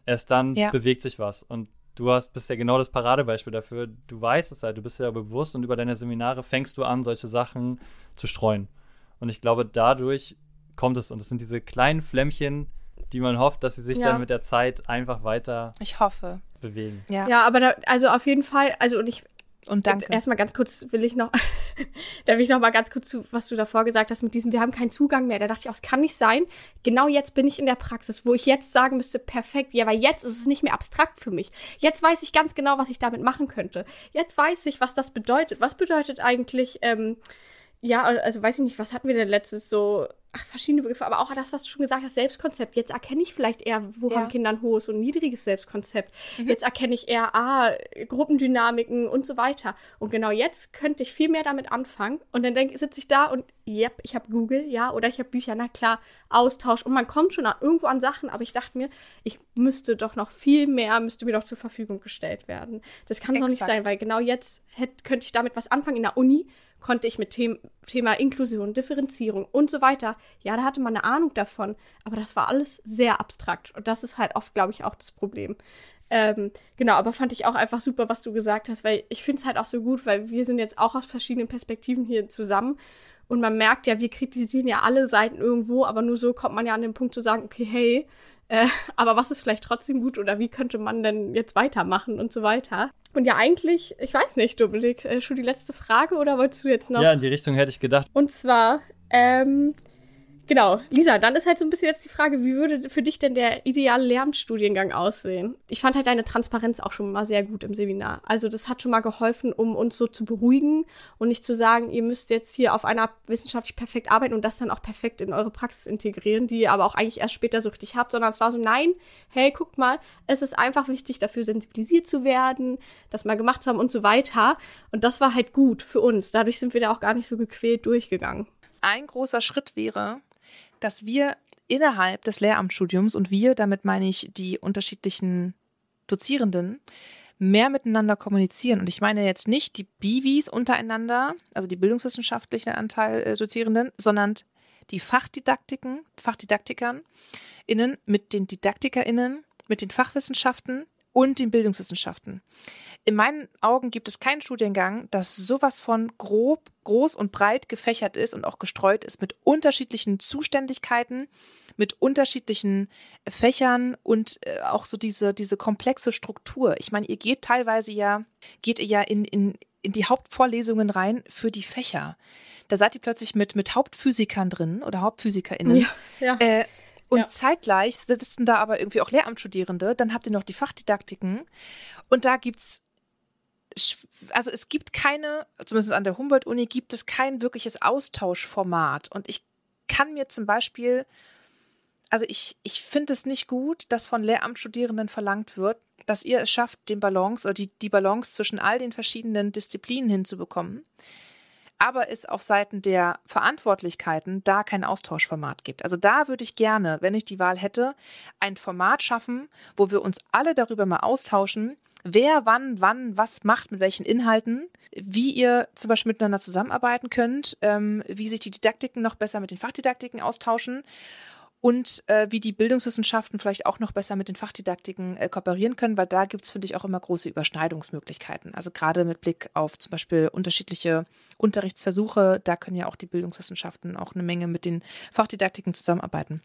Erst dann ja. bewegt sich was. Und du hast, bist ja genau das Paradebeispiel dafür. Du weißt es halt, du bist ja bewusst und über deine Seminare fängst du an, solche Sachen zu streuen. Und ich glaube, dadurch kommt es. Und es sind diese kleinen Flämmchen, die man hofft, dass sie sich ja. dann mit der Zeit einfach weiter ich hoffe. bewegen. Ja, ja aber da, also auf jeden Fall, also und ich und danke. Erstmal ganz kurz will ich noch, <laughs> da will ich noch mal ganz kurz zu, was du davor gesagt hast mit diesem, wir haben keinen Zugang mehr. Da dachte ich auch, es kann nicht sein. Genau jetzt bin ich in der Praxis, wo ich jetzt sagen müsste, perfekt, ja, weil jetzt ist es nicht mehr abstrakt für mich. Jetzt weiß ich ganz genau, was ich damit machen könnte. Jetzt weiß ich, was das bedeutet. Was bedeutet eigentlich, ähm, ja, also weiß ich nicht, was hatten wir denn letztes so? Ach, verschiedene Begriffe, aber auch das, was du schon gesagt hast, Selbstkonzept. Jetzt erkenne ich vielleicht eher, wo ja. haben Kinder ein hohes und niedriges Selbstkonzept. Mhm. Jetzt erkenne ich eher, ah, Gruppendynamiken und so weiter. Und genau jetzt könnte ich viel mehr damit anfangen. Und dann denke, sitze ich da und, yep, ich habe Google, ja, oder ich habe Bücher, na klar, Austausch. Und man kommt schon an, irgendwo an Sachen, aber ich dachte mir, ich müsste doch noch viel mehr, müsste mir doch zur Verfügung gestellt werden. Das kann doch nicht sein, weil genau jetzt hätte, könnte ich damit was anfangen in der Uni konnte ich mit Them Thema Inklusion, Differenzierung und so weiter, ja, da hatte man eine Ahnung davon, aber das war alles sehr abstrakt und das ist halt oft, glaube ich, auch das Problem. Ähm, genau, aber fand ich auch einfach super, was du gesagt hast, weil ich finde es halt auch so gut, weil wir sind jetzt auch aus verschiedenen Perspektiven hier zusammen und man merkt ja, wir kritisieren ja alle Seiten irgendwo, aber nur so kommt man ja an den Punkt zu sagen, okay, hey, äh, aber was ist vielleicht trotzdem gut oder wie könnte man denn jetzt weitermachen und so weiter. Und ja, eigentlich, ich weiß nicht, Dominik, äh, schon die letzte Frage oder wolltest du jetzt noch? Ja, in die Richtung hätte ich gedacht. Und zwar, ähm, Genau, Lisa, dann ist halt so ein bisschen jetzt die Frage, wie würde für dich denn der ideale Lehramtsstudiengang aussehen? Ich fand halt deine Transparenz auch schon mal sehr gut im Seminar. Also das hat schon mal geholfen, um uns so zu beruhigen und nicht zu sagen, ihr müsst jetzt hier auf einer wissenschaftlich perfekt arbeiten und das dann auch perfekt in eure Praxis integrieren, die ihr aber auch eigentlich erst später so richtig habt, sondern es war so, nein, hey, guckt mal, es ist einfach wichtig, dafür sensibilisiert zu werden, das mal gemacht zu haben und so weiter. Und das war halt gut für uns. Dadurch sind wir da auch gar nicht so gequält durchgegangen. Ein großer Schritt wäre, dass wir innerhalb des Lehramtsstudiums, und wir, damit meine ich die unterschiedlichen Dozierenden, mehr miteinander kommunizieren. Und ich meine jetzt nicht die Bivis untereinander, also die bildungswissenschaftlichen Anteil äh, Dozierenden, sondern die Fachdidaktiken, Fachdidaktikern innen mit den DidaktikerInnen, mit den Fachwissenschaften und den Bildungswissenschaften. In meinen Augen gibt es keinen Studiengang, das sowas von grob, groß und breit gefächert ist und auch gestreut ist mit unterschiedlichen Zuständigkeiten, mit unterschiedlichen Fächern und äh, auch so diese, diese komplexe Struktur. Ich meine, ihr geht teilweise ja, geht ihr ja in, in, in die Hauptvorlesungen rein für die Fächer. Da seid ihr plötzlich mit, mit Hauptphysikern drin oder HauptphysikerInnen. Ja, ja. Äh, und ja. zeitgleich sitzen da aber irgendwie auch Lehramtsstudierende. Dann habt ihr noch die Fachdidaktiken. Und da gibt es also es gibt keine, zumindest an der Humboldt-Uni gibt es kein wirkliches Austauschformat. Und ich kann mir zum Beispiel, also ich, ich finde es nicht gut, dass von Lehramtsstudierenden verlangt wird, dass ihr es schafft, den Balance oder die, die Balance zwischen all den verschiedenen Disziplinen hinzubekommen. Aber es auf Seiten der Verantwortlichkeiten da kein Austauschformat gibt. Also da würde ich gerne, wenn ich die Wahl hätte, ein Format schaffen, wo wir uns alle darüber mal austauschen, wer wann, wann, was macht, mit welchen Inhalten, wie ihr zum Beispiel miteinander zusammenarbeiten könnt, ähm, wie sich die Didaktiken noch besser mit den Fachdidaktiken austauschen und äh, wie die Bildungswissenschaften vielleicht auch noch besser mit den Fachdidaktiken äh, kooperieren können, weil da gibt es, finde ich, auch immer große Überschneidungsmöglichkeiten. Also gerade mit Blick auf zum Beispiel unterschiedliche Unterrichtsversuche, da können ja auch die Bildungswissenschaften auch eine Menge mit den Fachdidaktiken zusammenarbeiten.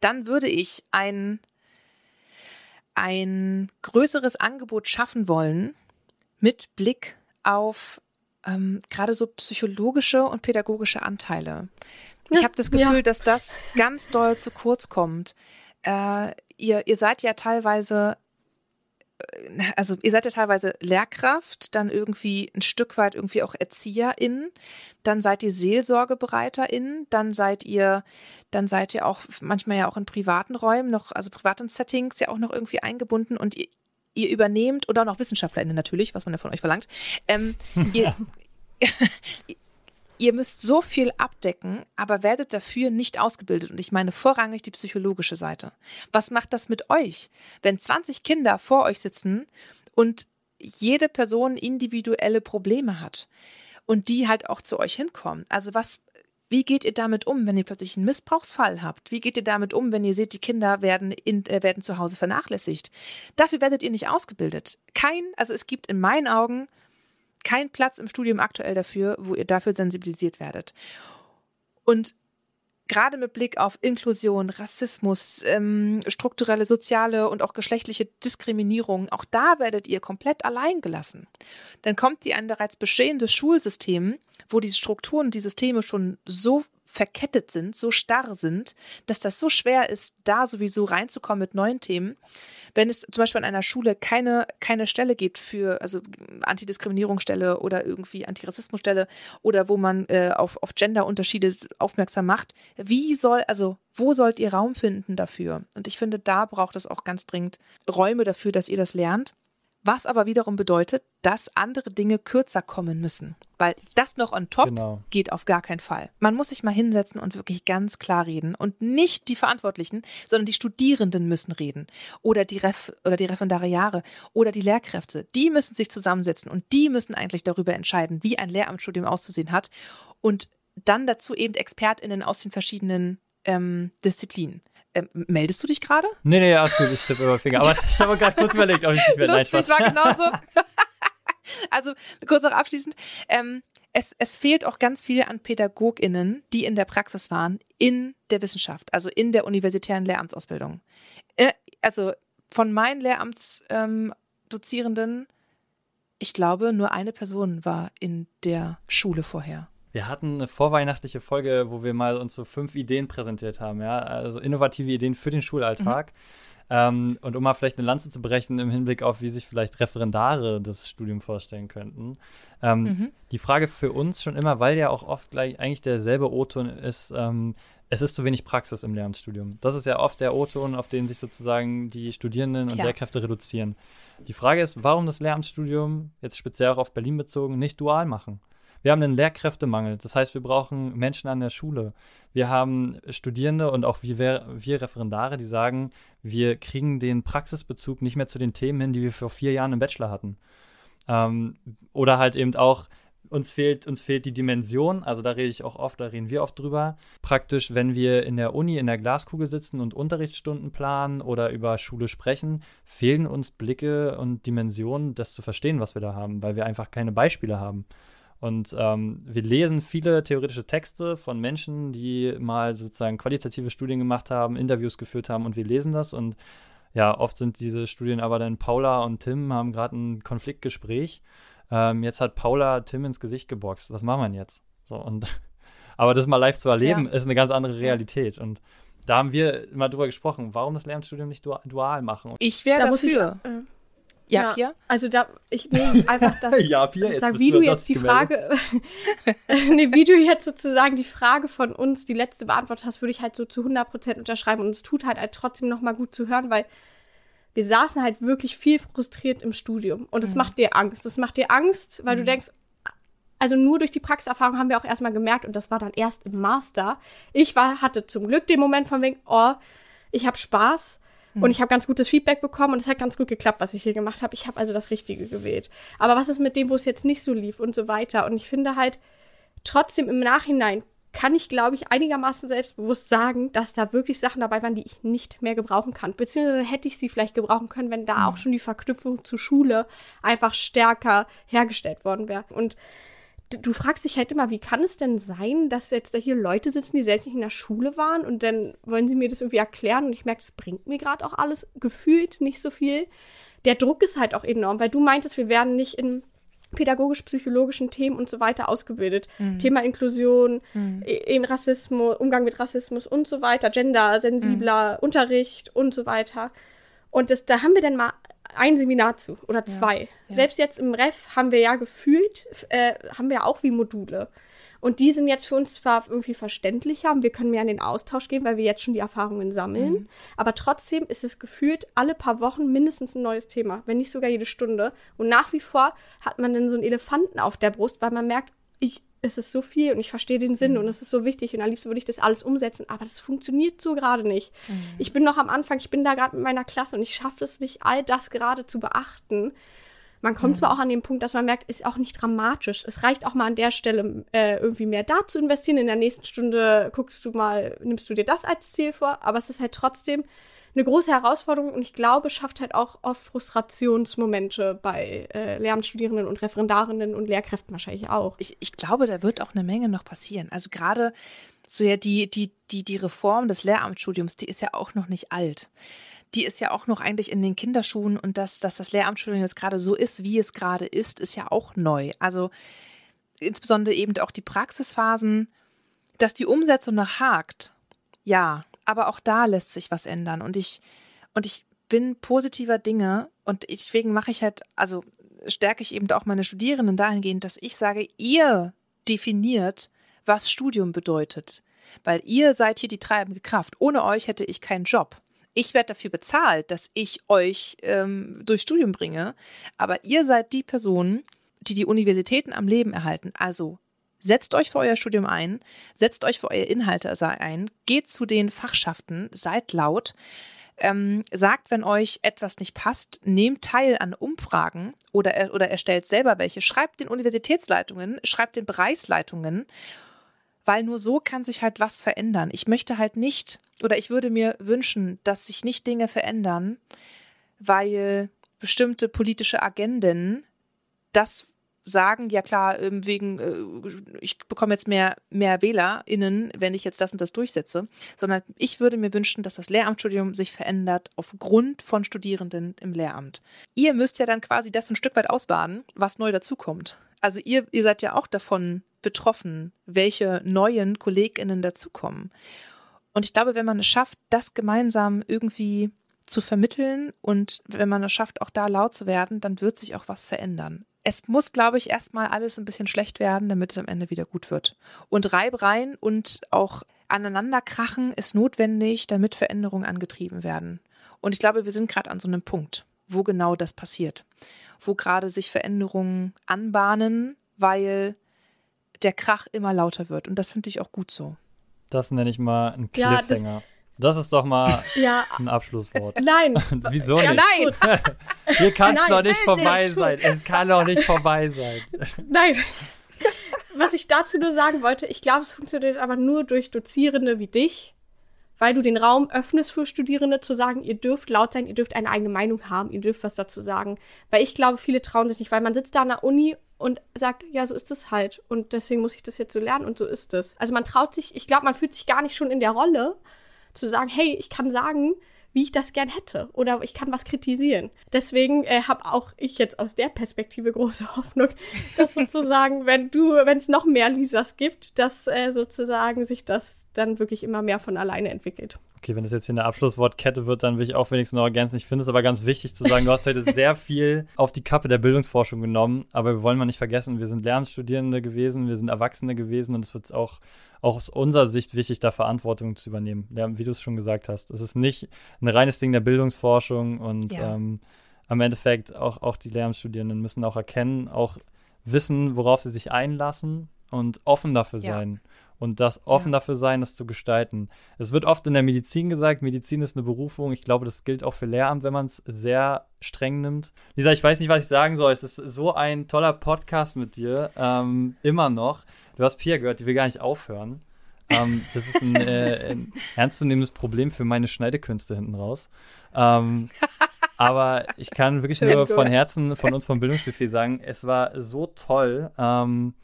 Dann würde ich ein ein größeres Angebot schaffen wollen mit Blick auf ähm, gerade so psychologische und pädagogische Anteile. Ich habe das Gefühl, ja. dass das ganz doll zu kurz kommt. Äh, ihr, ihr seid ja teilweise also ihr seid ja teilweise Lehrkraft, dann irgendwie ein Stück weit irgendwie auch ErzieherInnen, dann seid ihr SeelsorgebereiterInnen, dann seid ihr, dann seid ihr auch manchmal ja auch in privaten Räumen noch, also privaten Settings ja auch noch irgendwie eingebunden und ihr, ihr übernehmt, und auch noch WissenschaftlerInnen natürlich, was man ja von euch verlangt, ähm, ihr, <laughs> <laughs> ihr müsst so viel abdecken, aber werdet dafür nicht ausgebildet. Und ich meine vorrangig die psychologische Seite. Was macht das mit euch, wenn 20 Kinder vor euch sitzen und jede Person individuelle Probleme hat und die halt auch zu euch hinkommen? Also was, wie geht ihr damit um, wenn ihr plötzlich einen Missbrauchsfall habt? Wie geht ihr damit um, wenn ihr seht, die Kinder werden, in, äh, werden zu Hause vernachlässigt? Dafür werdet ihr nicht ausgebildet. Kein, also es gibt in meinen Augen kein Platz im Studium aktuell dafür, wo ihr dafür sensibilisiert werdet. Und gerade mit Blick auf Inklusion, Rassismus, ähm, strukturelle, soziale und auch geschlechtliche Diskriminierung, auch da werdet ihr komplett allein gelassen. Dann kommt ihr ein bereits bestehendes Schulsystem, wo die Strukturen, die Systeme schon so verkettet sind, so starr sind, dass das so schwer ist, da sowieso reinzukommen mit neuen Themen. Wenn es zum Beispiel an einer Schule keine, keine Stelle gibt für, also Antidiskriminierungsstelle oder irgendwie Antirassismusstelle oder wo man äh, auf, auf Genderunterschiede aufmerksam macht, wie soll, also wo sollt ihr Raum finden dafür? Und ich finde, da braucht es auch ganz dringend Räume dafür, dass ihr das lernt. Was aber wiederum bedeutet, dass andere Dinge kürzer kommen müssen. Weil das noch on top genau. geht auf gar keinen Fall. Man muss sich mal hinsetzen und wirklich ganz klar reden. Und nicht die Verantwortlichen, sondern die Studierenden müssen reden. Oder die Ref oder die Referendariare oder die Lehrkräfte. Die müssen sich zusammensetzen und die müssen eigentlich darüber entscheiden, wie ein Lehramtsstudium auszusehen hat. Und dann dazu eben ExpertInnen aus den verschiedenen ähm, Disziplin. Ähm, meldest du dich gerade? Nee, nee, alles gut, ich tippe über Finger. Aber ich habe gerade kurz überlegt, ob ich dich werde. Lustig, war genauso. <laughs> also, kurz noch abschließend. Ähm, es, es fehlt auch ganz viel an PädagogInnen, die in der Praxis waren, in der Wissenschaft, also in der universitären Lehramtsausbildung. Äh, also von meinen Lehramtsdozierenden, ähm, ich glaube, nur eine Person war in der Schule vorher. Wir hatten eine vorweihnachtliche Folge, wo wir mal uns so fünf Ideen präsentiert haben, ja, also innovative Ideen für den Schulalltag. Mhm. Ähm, und um mal vielleicht eine Lanze zu brechen im Hinblick auf, wie sich vielleicht Referendare das Studium vorstellen könnten. Ähm, mhm. Die Frage für uns schon immer, weil ja auch oft gleich eigentlich derselbe O-Ton ist, ähm, es ist zu wenig Praxis im Lehramtsstudium. Das ist ja oft der O-Ton, auf den sich sozusagen die Studierenden und ja. Lehrkräfte reduzieren. Die Frage ist, warum das Lehramtsstudium, jetzt speziell auch auf Berlin bezogen, nicht dual machen? Wir haben einen Lehrkräftemangel. Das heißt, wir brauchen Menschen an der Schule. Wir haben Studierende und auch wir, wir Referendare, die sagen, wir kriegen den Praxisbezug nicht mehr zu den Themen hin, die wir vor vier Jahren im Bachelor hatten. Ähm, oder halt eben auch, uns fehlt, uns fehlt die Dimension, also da rede ich auch oft, da reden wir oft drüber. Praktisch, wenn wir in der Uni in der Glaskugel sitzen und Unterrichtsstunden planen oder über Schule sprechen, fehlen uns Blicke und Dimensionen, das zu verstehen, was wir da haben, weil wir einfach keine Beispiele haben. Und ähm, wir lesen viele theoretische Texte von Menschen, die mal sozusagen qualitative Studien gemacht haben, Interviews geführt haben und wir lesen das. Und ja, oft sind diese Studien aber dann Paula und Tim haben gerade ein Konfliktgespräch. Ähm, jetzt hat Paula Tim ins Gesicht geboxt. Was machen wir jetzt? So, und <laughs> aber das mal live zu erleben, ja. ist eine ganz andere Realität. Und da haben wir immer drüber gesprochen, warum das Lernstudium nicht dual machen. Ich wäre dafür. Ich, äh, ja, ja, Pia? Also da, ich nehme einfach das, <laughs> ja, Pia, sozusagen, wie du jetzt die Frage, <laughs> nee, wie du jetzt sozusagen die Frage von uns, die letzte beantwortet hast, würde ich halt so zu 100% unterschreiben und es tut halt, halt trotzdem nochmal gut zu hören, weil wir saßen halt wirklich viel frustriert im Studium und es mhm. macht dir Angst. Das macht dir Angst, weil mhm. du denkst, also nur durch die Praxiserfahrung haben wir auch erstmal gemerkt und das war dann erst im Master. Ich war, hatte zum Glück den Moment von wegen, oh, ich habe Spaß und ich habe ganz gutes Feedback bekommen und es hat ganz gut geklappt, was ich hier gemacht habe. Ich habe also das Richtige gewählt. Aber was ist mit dem, wo es jetzt nicht so lief und so weiter? Und ich finde halt, trotzdem im Nachhinein kann ich, glaube ich, einigermaßen selbstbewusst sagen, dass da wirklich Sachen dabei waren, die ich nicht mehr gebrauchen kann. Beziehungsweise hätte ich sie vielleicht gebrauchen können, wenn da mhm. auch schon die Verknüpfung zur Schule einfach stärker hergestellt worden wäre. Und du fragst dich halt immer, wie kann es denn sein, dass jetzt da hier Leute sitzen, die selbst nicht in der Schule waren und dann wollen sie mir das irgendwie erklären und ich merke, das bringt mir gerade auch alles gefühlt nicht so viel. Der Druck ist halt auch enorm, weil du meintest, wir werden nicht in pädagogisch-psychologischen Themen und so weiter ausgebildet. Mhm. Thema Inklusion, mhm. in Rassismus, Umgang mit Rassismus und so weiter, gendersensibler mhm. Unterricht und so weiter. Und das, da haben wir dann mal ein Seminar zu oder zwei. Ja, ja. Selbst jetzt im Ref haben wir ja gefühlt, äh, haben wir auch wie Module. Und die sind jetzt für uns zwar irgendwie verständlicher und wir können mehr in den Austausch gehen, weil wir jetzt schon die Erfahrungen sammeln. Mhm. Aber trotzdem ist es gefühlt alle paar Wochen mindestens ein neues Thema, wenn nicht sogar jede Stunde. Und nach wie vor hat man dann so einen Elefanten auf der Brust, weil man merkt, es ist so viel und ich verstehe den Sinn mhm. und es ist so wichtig und am liebsten würde ich das alles umsetzen, aber das funktioniert so gerade nicht. Mhm. Ich bin noch am Anfang, ich bin da gerade mit meiner Klasse und ich schaffe es nicht, all das gerade zu beachten. Man kommt mhm. zwar auch an den Punkt, dass man merkt, ist auch nicht dramatisch. Es reicht auch mal an der Stelle äh, irgendwie mehr da zu investieren. In der nächsten Stunde guckst du mal, nimmst du dir das als Ziel vor, aber es ist halt trotzdem eine große Herausforderung und ich glaube, schafft halt auch oft Frustrationsmomente bei äh, Lehramtsstudierenden und Referendarinnen und Lehrkräften wahrscheinlich auch. Ich, ich glaube, da wird auch eine Menge noch passieren. Also gerade so ja die, die, die, die Reform des Lehramtsstudiums, die ist ja auch noch nicht alt. Die ist ja auch noch eigentlich in den Kinderschuhen und dass, dass das Lehramtsstudium jetzt gerade so ist, wie es gerade ist, ist ja auch neu. Also insbesondere eben auch die Praxisphasen, dass die Umsetzung noch hakt. Ja, aber auch da lässt sich was ändern. Und ich, und ich bin positiver Dinge und deswegen mache ich halt, also stärke ich eben auch meine Studierenden dahingehend, dass ich sage, ihr definiert, was Studium bedeutet. Weil ihr seid hier die treibende Kraft. Ohne euch hätte ich keinen Job. Ich werde dafür bezahlt, dass ich euch ähm, durch Studium bringe. Aber ihr seid die Personen, die die Universitäten am Leben erhalten. Also Setzt euch für euer Studium ein, setzt euch für eure Inhalte ein, geht zu den Fachschaften, seid laut, ähm, sagt, wenn euch etwas nicht passt, nehmt teil an Umfragen oder, oder erstellt selber welche, schreibt den Universitätsleitungen, schreibt den Bereichsleitungen weil nur so kann sich halt was verändern. Ich möchte halt nicht, oder ich würde mir wünschen, dass sich nicht Dinge verändern, weil bestimmte politische Agenden das sagen, ja klar, ähm, wegen, äh, ich bekomme jetzt mehr, mehr WählerInnen, wenn ich jetzt das und das durchsetze, sondern ich würde mir wünschen, dass das Lehramtsstudium sich verändert aufgrund von Studierenden im Lehramt. Ihr müsst ja dann quasi das ein Stück weit ausbaden, was neu dazukommt. Also ihr, ihr seid ja auch davon betroffen, welche neuen KollegInnen dazukommen. Und ich glaube, wenn man es schafft, das gemeinsam irgendwie zu vermitteln und wenn man es schafft, auch da laut zu werden, dann wird sich auch was verändern es muss, glaube ich, erstmal alles ein bisschen schlecht werden, damit es am Ende wieder gut wird. Und Reibereien und auch Aneinanderkrachen ist notwendig, damit Veränderungen angetrieben werden. Und ich glaube, wir sind gerade an so einem Punkt, wo genau das passiert. Wo gerade sich Veränderungen anbahnen, weil der Krach immer lauter wird. Und das finde ich auch gut so. Das nenne ich mal ein Cliffhanger. Ja, das ist doch mal <laughs> ja. ein Abschlusswort. Nein. <laughs> Wieso nicht? nein. <laughs> Hier kann es doch nicht vorbei sein. Es kann doch nicht vorbei sein. Nein. Was ich dazu nur sagen wollte, ich glaube, es funktioniert aber nur durch Dozierende wie dich, weil du den Raum öffnest für Studierende zu sagen, ihr dürft laut sein, ihr dürft eine eigene Meinung haben, ihr dürft was dazu sagen. Weil ich glaube, viele trauen sich nicht, weil man sitzt da an der Uni und sagt, ja, so ist es halt. Und deswegen muss ich das jetzt so lernen und so ist es. Also man traut sich, ich glaube, man fühlt sich gar nicht schon in der Rolle, zu sagen, hey, ich kann sagen, wie ich das gern hätte oder ich kann was kritisieren. Deswegen äh, habe auch ich jetzt aus der Perspektive große <laughs> Hoffnung, dass sozusagen, wenn du, wenn es noch mehr Lisas gibt, dass äh, sozusagen sich das dann wirklich immer mehr von alleine entwickelt. Okay, wenn das jetzt hier eine Abschlusswortkette wird, dann will ich auch wenigstens noch ergänzen. Ich finde es aber ganz wichtig zu sagen, du hast heute <laughs> sehr viel auf die Kappe der Bildungsforschung genommen, aber wir wollen mal nicht vergessen, wir sind Lernstudierende gewesen, wir sind Erwachsene gewesen und es wird auch auch aus unserer Sicht wichtig, da Verantwortung zu übernehmen. Ja, wie du es schon gesagt hast. Es ist nicht ein reines Ding der Bildungsforschung und ja. ähm, am Endeffekt auch, auch die Lehramtsstudierenden müssen auch erkennen, auch wissen, worauf sie sich einlassen und offen dafür ja. sein. Und das offen ja. dafür sein, das zu gestalten. Es wird oft in der Medizin gesagt, Medizin ist eine Berufung. Ich glaube, das gilt auch für Lehramt, wenn man es sehr streng nimmt. Lisa, ich weiß nicht, was ich sagen soll. Es ist so ein toller Podcast mit dir. Ähm, immer noch. Du hast Pia gehört, die will gar nicht aufhören. Ähm, das ist ein, äh, ein, ernstzunehmendes Problem für meine Schneidekünste hinten raus. Ähm, aber ich kann wirklich Schön nur gut. von Herzen von uns vom Bildungsbuffet sagen, es war so toll, ähm,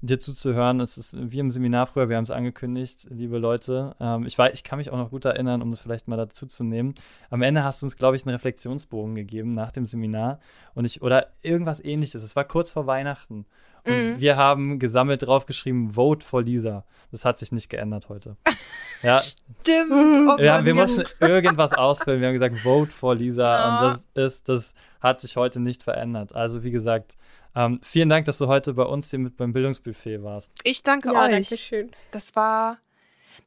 dir zuzuhören. Es ist wie im Seminar früher, wir haben es angekündigt, liebe Leute. Ähm, ich, weiß, ich kann mich auch noch gut erinnern, um das vielleicht mal dazu zu nehmen. Am Ende hast du uns, glaube ich, einen Reflexionsbogen gegeben nach dem Seminar und ich oder irgendwas ähnliches. Es war kurz vor Weihnachten. Und mhm. wir haben gesammelt draufgeschrieben, Vote for Lisa. Das hat sich nicht geändert heute. <laughs> Ja. Stimmt. Oh ja, wir mussten irgendwas ausfüllen. Wir haben gesagt, Vote for Lisa. Ja. Und das ist, das hat sich heute nicht verändert. Also, wie gesagt, ähm, vielen Dank, dass du heute bei uns hier mit beim Bildungsbuffet warst. Ich danke ja, euch. Danke schön. Das war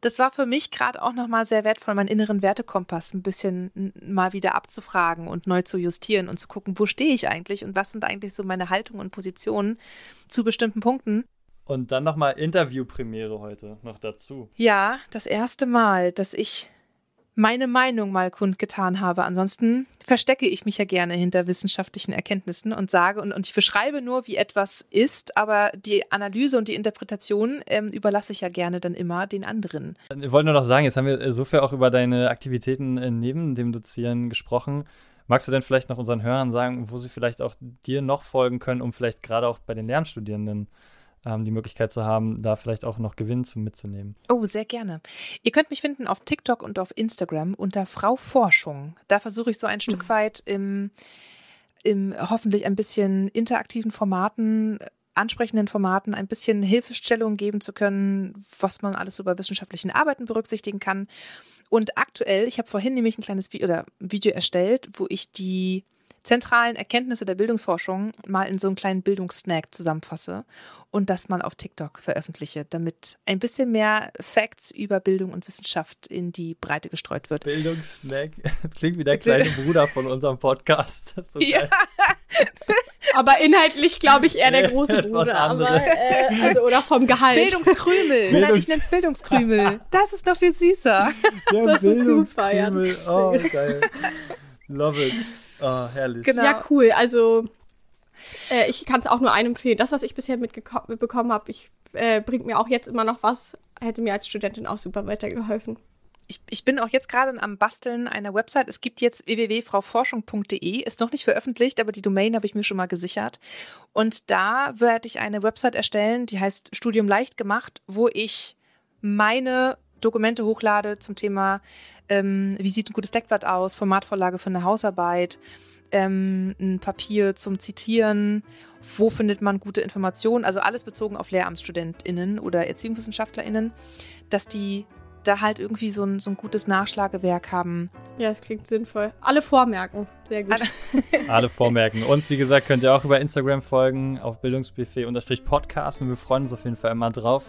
das war für mich gerade auch nochmal sehr wertvoll, meinen inneren Wertekompass ein bisschen mal wieder abzufragen und neu zu justieren und zu gucken, wo stehe ich eigentlich und was sind eigentlich so meine Haltungen und Positionen zu bestimmten Punkten. Und dann nochmal Interviewpremiere heute noch dazu. Ja, das erste Mal, dass ich meine Meinung mal kundgetan habe. Ansonsten verstecke ich mich ja gerne hinter wissenschaftlichen Erkenntnissen und sage und, und ich beschreibe nur, wie etwas ist, aber die Analyse und die Interpretation ähm, überlasse ich ja gerne dann immer den anderen. Wir wollen nur noch sagen, jetzt haben wir so viel auch über deine Aktivitäten äh, neben dem Dozieren gesprochen. Magst du denn vielleicht noch unseren Hörern sagen, wo sie vielleicht auch dir noch folgen können, um vielleicht gerade auch bei den Lernstudierenden ähm, die Möglichkeit zu haben, da vielleicht auch noch Gewinn zum mitzunehmen. Oh, sehr gerne. Ihr könnt mich finden auf TikTok und auf Instagram unter Frau Forschung. Da versuche ich so ein mhm. Stück weit im, im hoffentlich ein bisschen interaktiven Formaten ansprechenden Formaten ein bisschen Hilfestellung geben zu können, was man alles so bei wissenschaftlichen Arbeiten berücksichtigen kann. Und aktuell, ich habe vorhin nämlich ein kleines Video, oder Video erstellt, wo ich die zentralen Erkenntnisse der Bildungsforschung mal in so einen kleinen Bildungssnack zusammenfasse und das mal auf TikTok veröffentliche, damit ein bisschen mehr Facts über Bildung und Wissenschaft in die Breite gestreut wird. Bildungssnack <laughs> klingt wie der kleine Bruder von unserem Podcast. So ja. <laughs> aber inhaltlich glaube ich eher der große Bruder, aber äh, also oder vom Gehalt. Bildungskrümel. Bildungs Nein, ich nenne es Bildungskrümel. Das ist noch viel süßer. Ja, das ist super, ja. Oh, geil. <laughs> Love it. Oh, herrlich. Genau. Ja, cool. Also äh, ich kann es auch nur einem empfehlen. Das, was ich bisher mitbekommen habe, ich äh, bringt mir auch jetzt immer noch was. Hätte mir als Studentin auch super weitergeholfen. Ich, ich, bin auch jetzt gerade am Basteln einer Website. Es gibt jetzt www.frauforschung.de, ist noch nicht veröffentlicht, aber die Domain habe ich mir schon mal gesichert. Und da werde ich eine Website erstellen, die heißt Studium leicht gemacht, wo ich meine Dokumente hochlade zum Thema, ähm, wie sieht ein gutes Deckblatt aus, Formatvorlage für eine Hausarbeit, ähm, ein Papier zum Zitieren, wo findet man gute Informationen, also alles bezogen auf LehramtsstudentInnen oder ErziehungswissenschaftlerInnen, dass die da halt irgendwie so ein, so ein gutes Nachschlagewerk haben. Ja, das klingt sinnvoll. Alle vormerken. Sehr gut. <laughs> Alle vormerken. Uns, wie gesagt, könnt ihr auch über Instagram folgen auf bildungsbuffet-podcast und wir freuen uns auf jeden Fall immer drauf.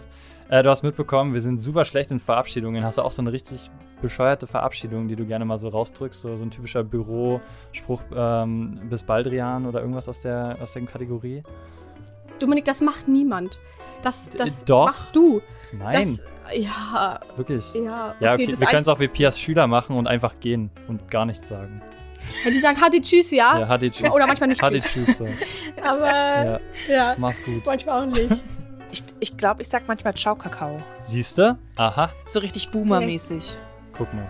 Äh, du hast mitbekommen, wir sind super schlecht in Verabschiedungen. Hast du auch so eine richtig bescheuerte Verabschiedung, die du gerne mal so rausdrückst? So, so ein typischer Bürospruch ähm, bis Baldrian oder irgendwas aus der, aus der Kategorie? Dominik, das macht niemand. Das, das Doch. machst du. Nein. Das, ja. Wirklich? Ja, okay, ja, okay. wir können es auch wie Pias Schüler machen und einfach gehen und gar nichts sagen. Ja, die sagen Hadi Tschüss, ja? Ja, Hadi Tschüss. Oder manchmal nicht Hadi Tschüss. So. <laughs> Aber, ja. ja. Mach's gut. Manchmal auch nicht. <laughs> Ich, ich glaube, ich sag manchmal Ciao Kakao. Siehst du? Aha. So richtig Boomer-mäßig. Guck mal.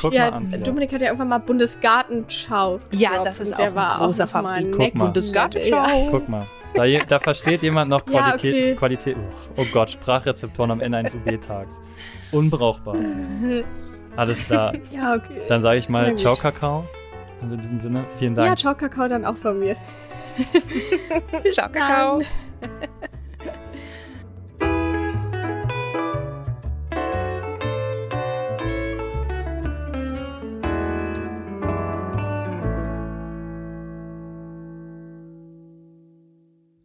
Guck ja, mal an. Dominik hat ja irgendwann mal Bundesgartenschau. Ja, das ist auch ein großer Favorit. Guck mal. Bundesgartenschau. Guck mal. Da, da, versteht jemand noch <laughs> Qualität. Ja, okay. Qualität oh, oh, Gott, Sprachrezeptoren am Ende eines UB-Tags. Unbrauchbar. <laughs> Alles klar. Ja, okay. Dann sage ich mal Ciao, Kakao. Und in diesem Sinne, vielen Dank. Ja, Ciao, Kakao dann auch von mir. <laughs> Ciao, Kakao.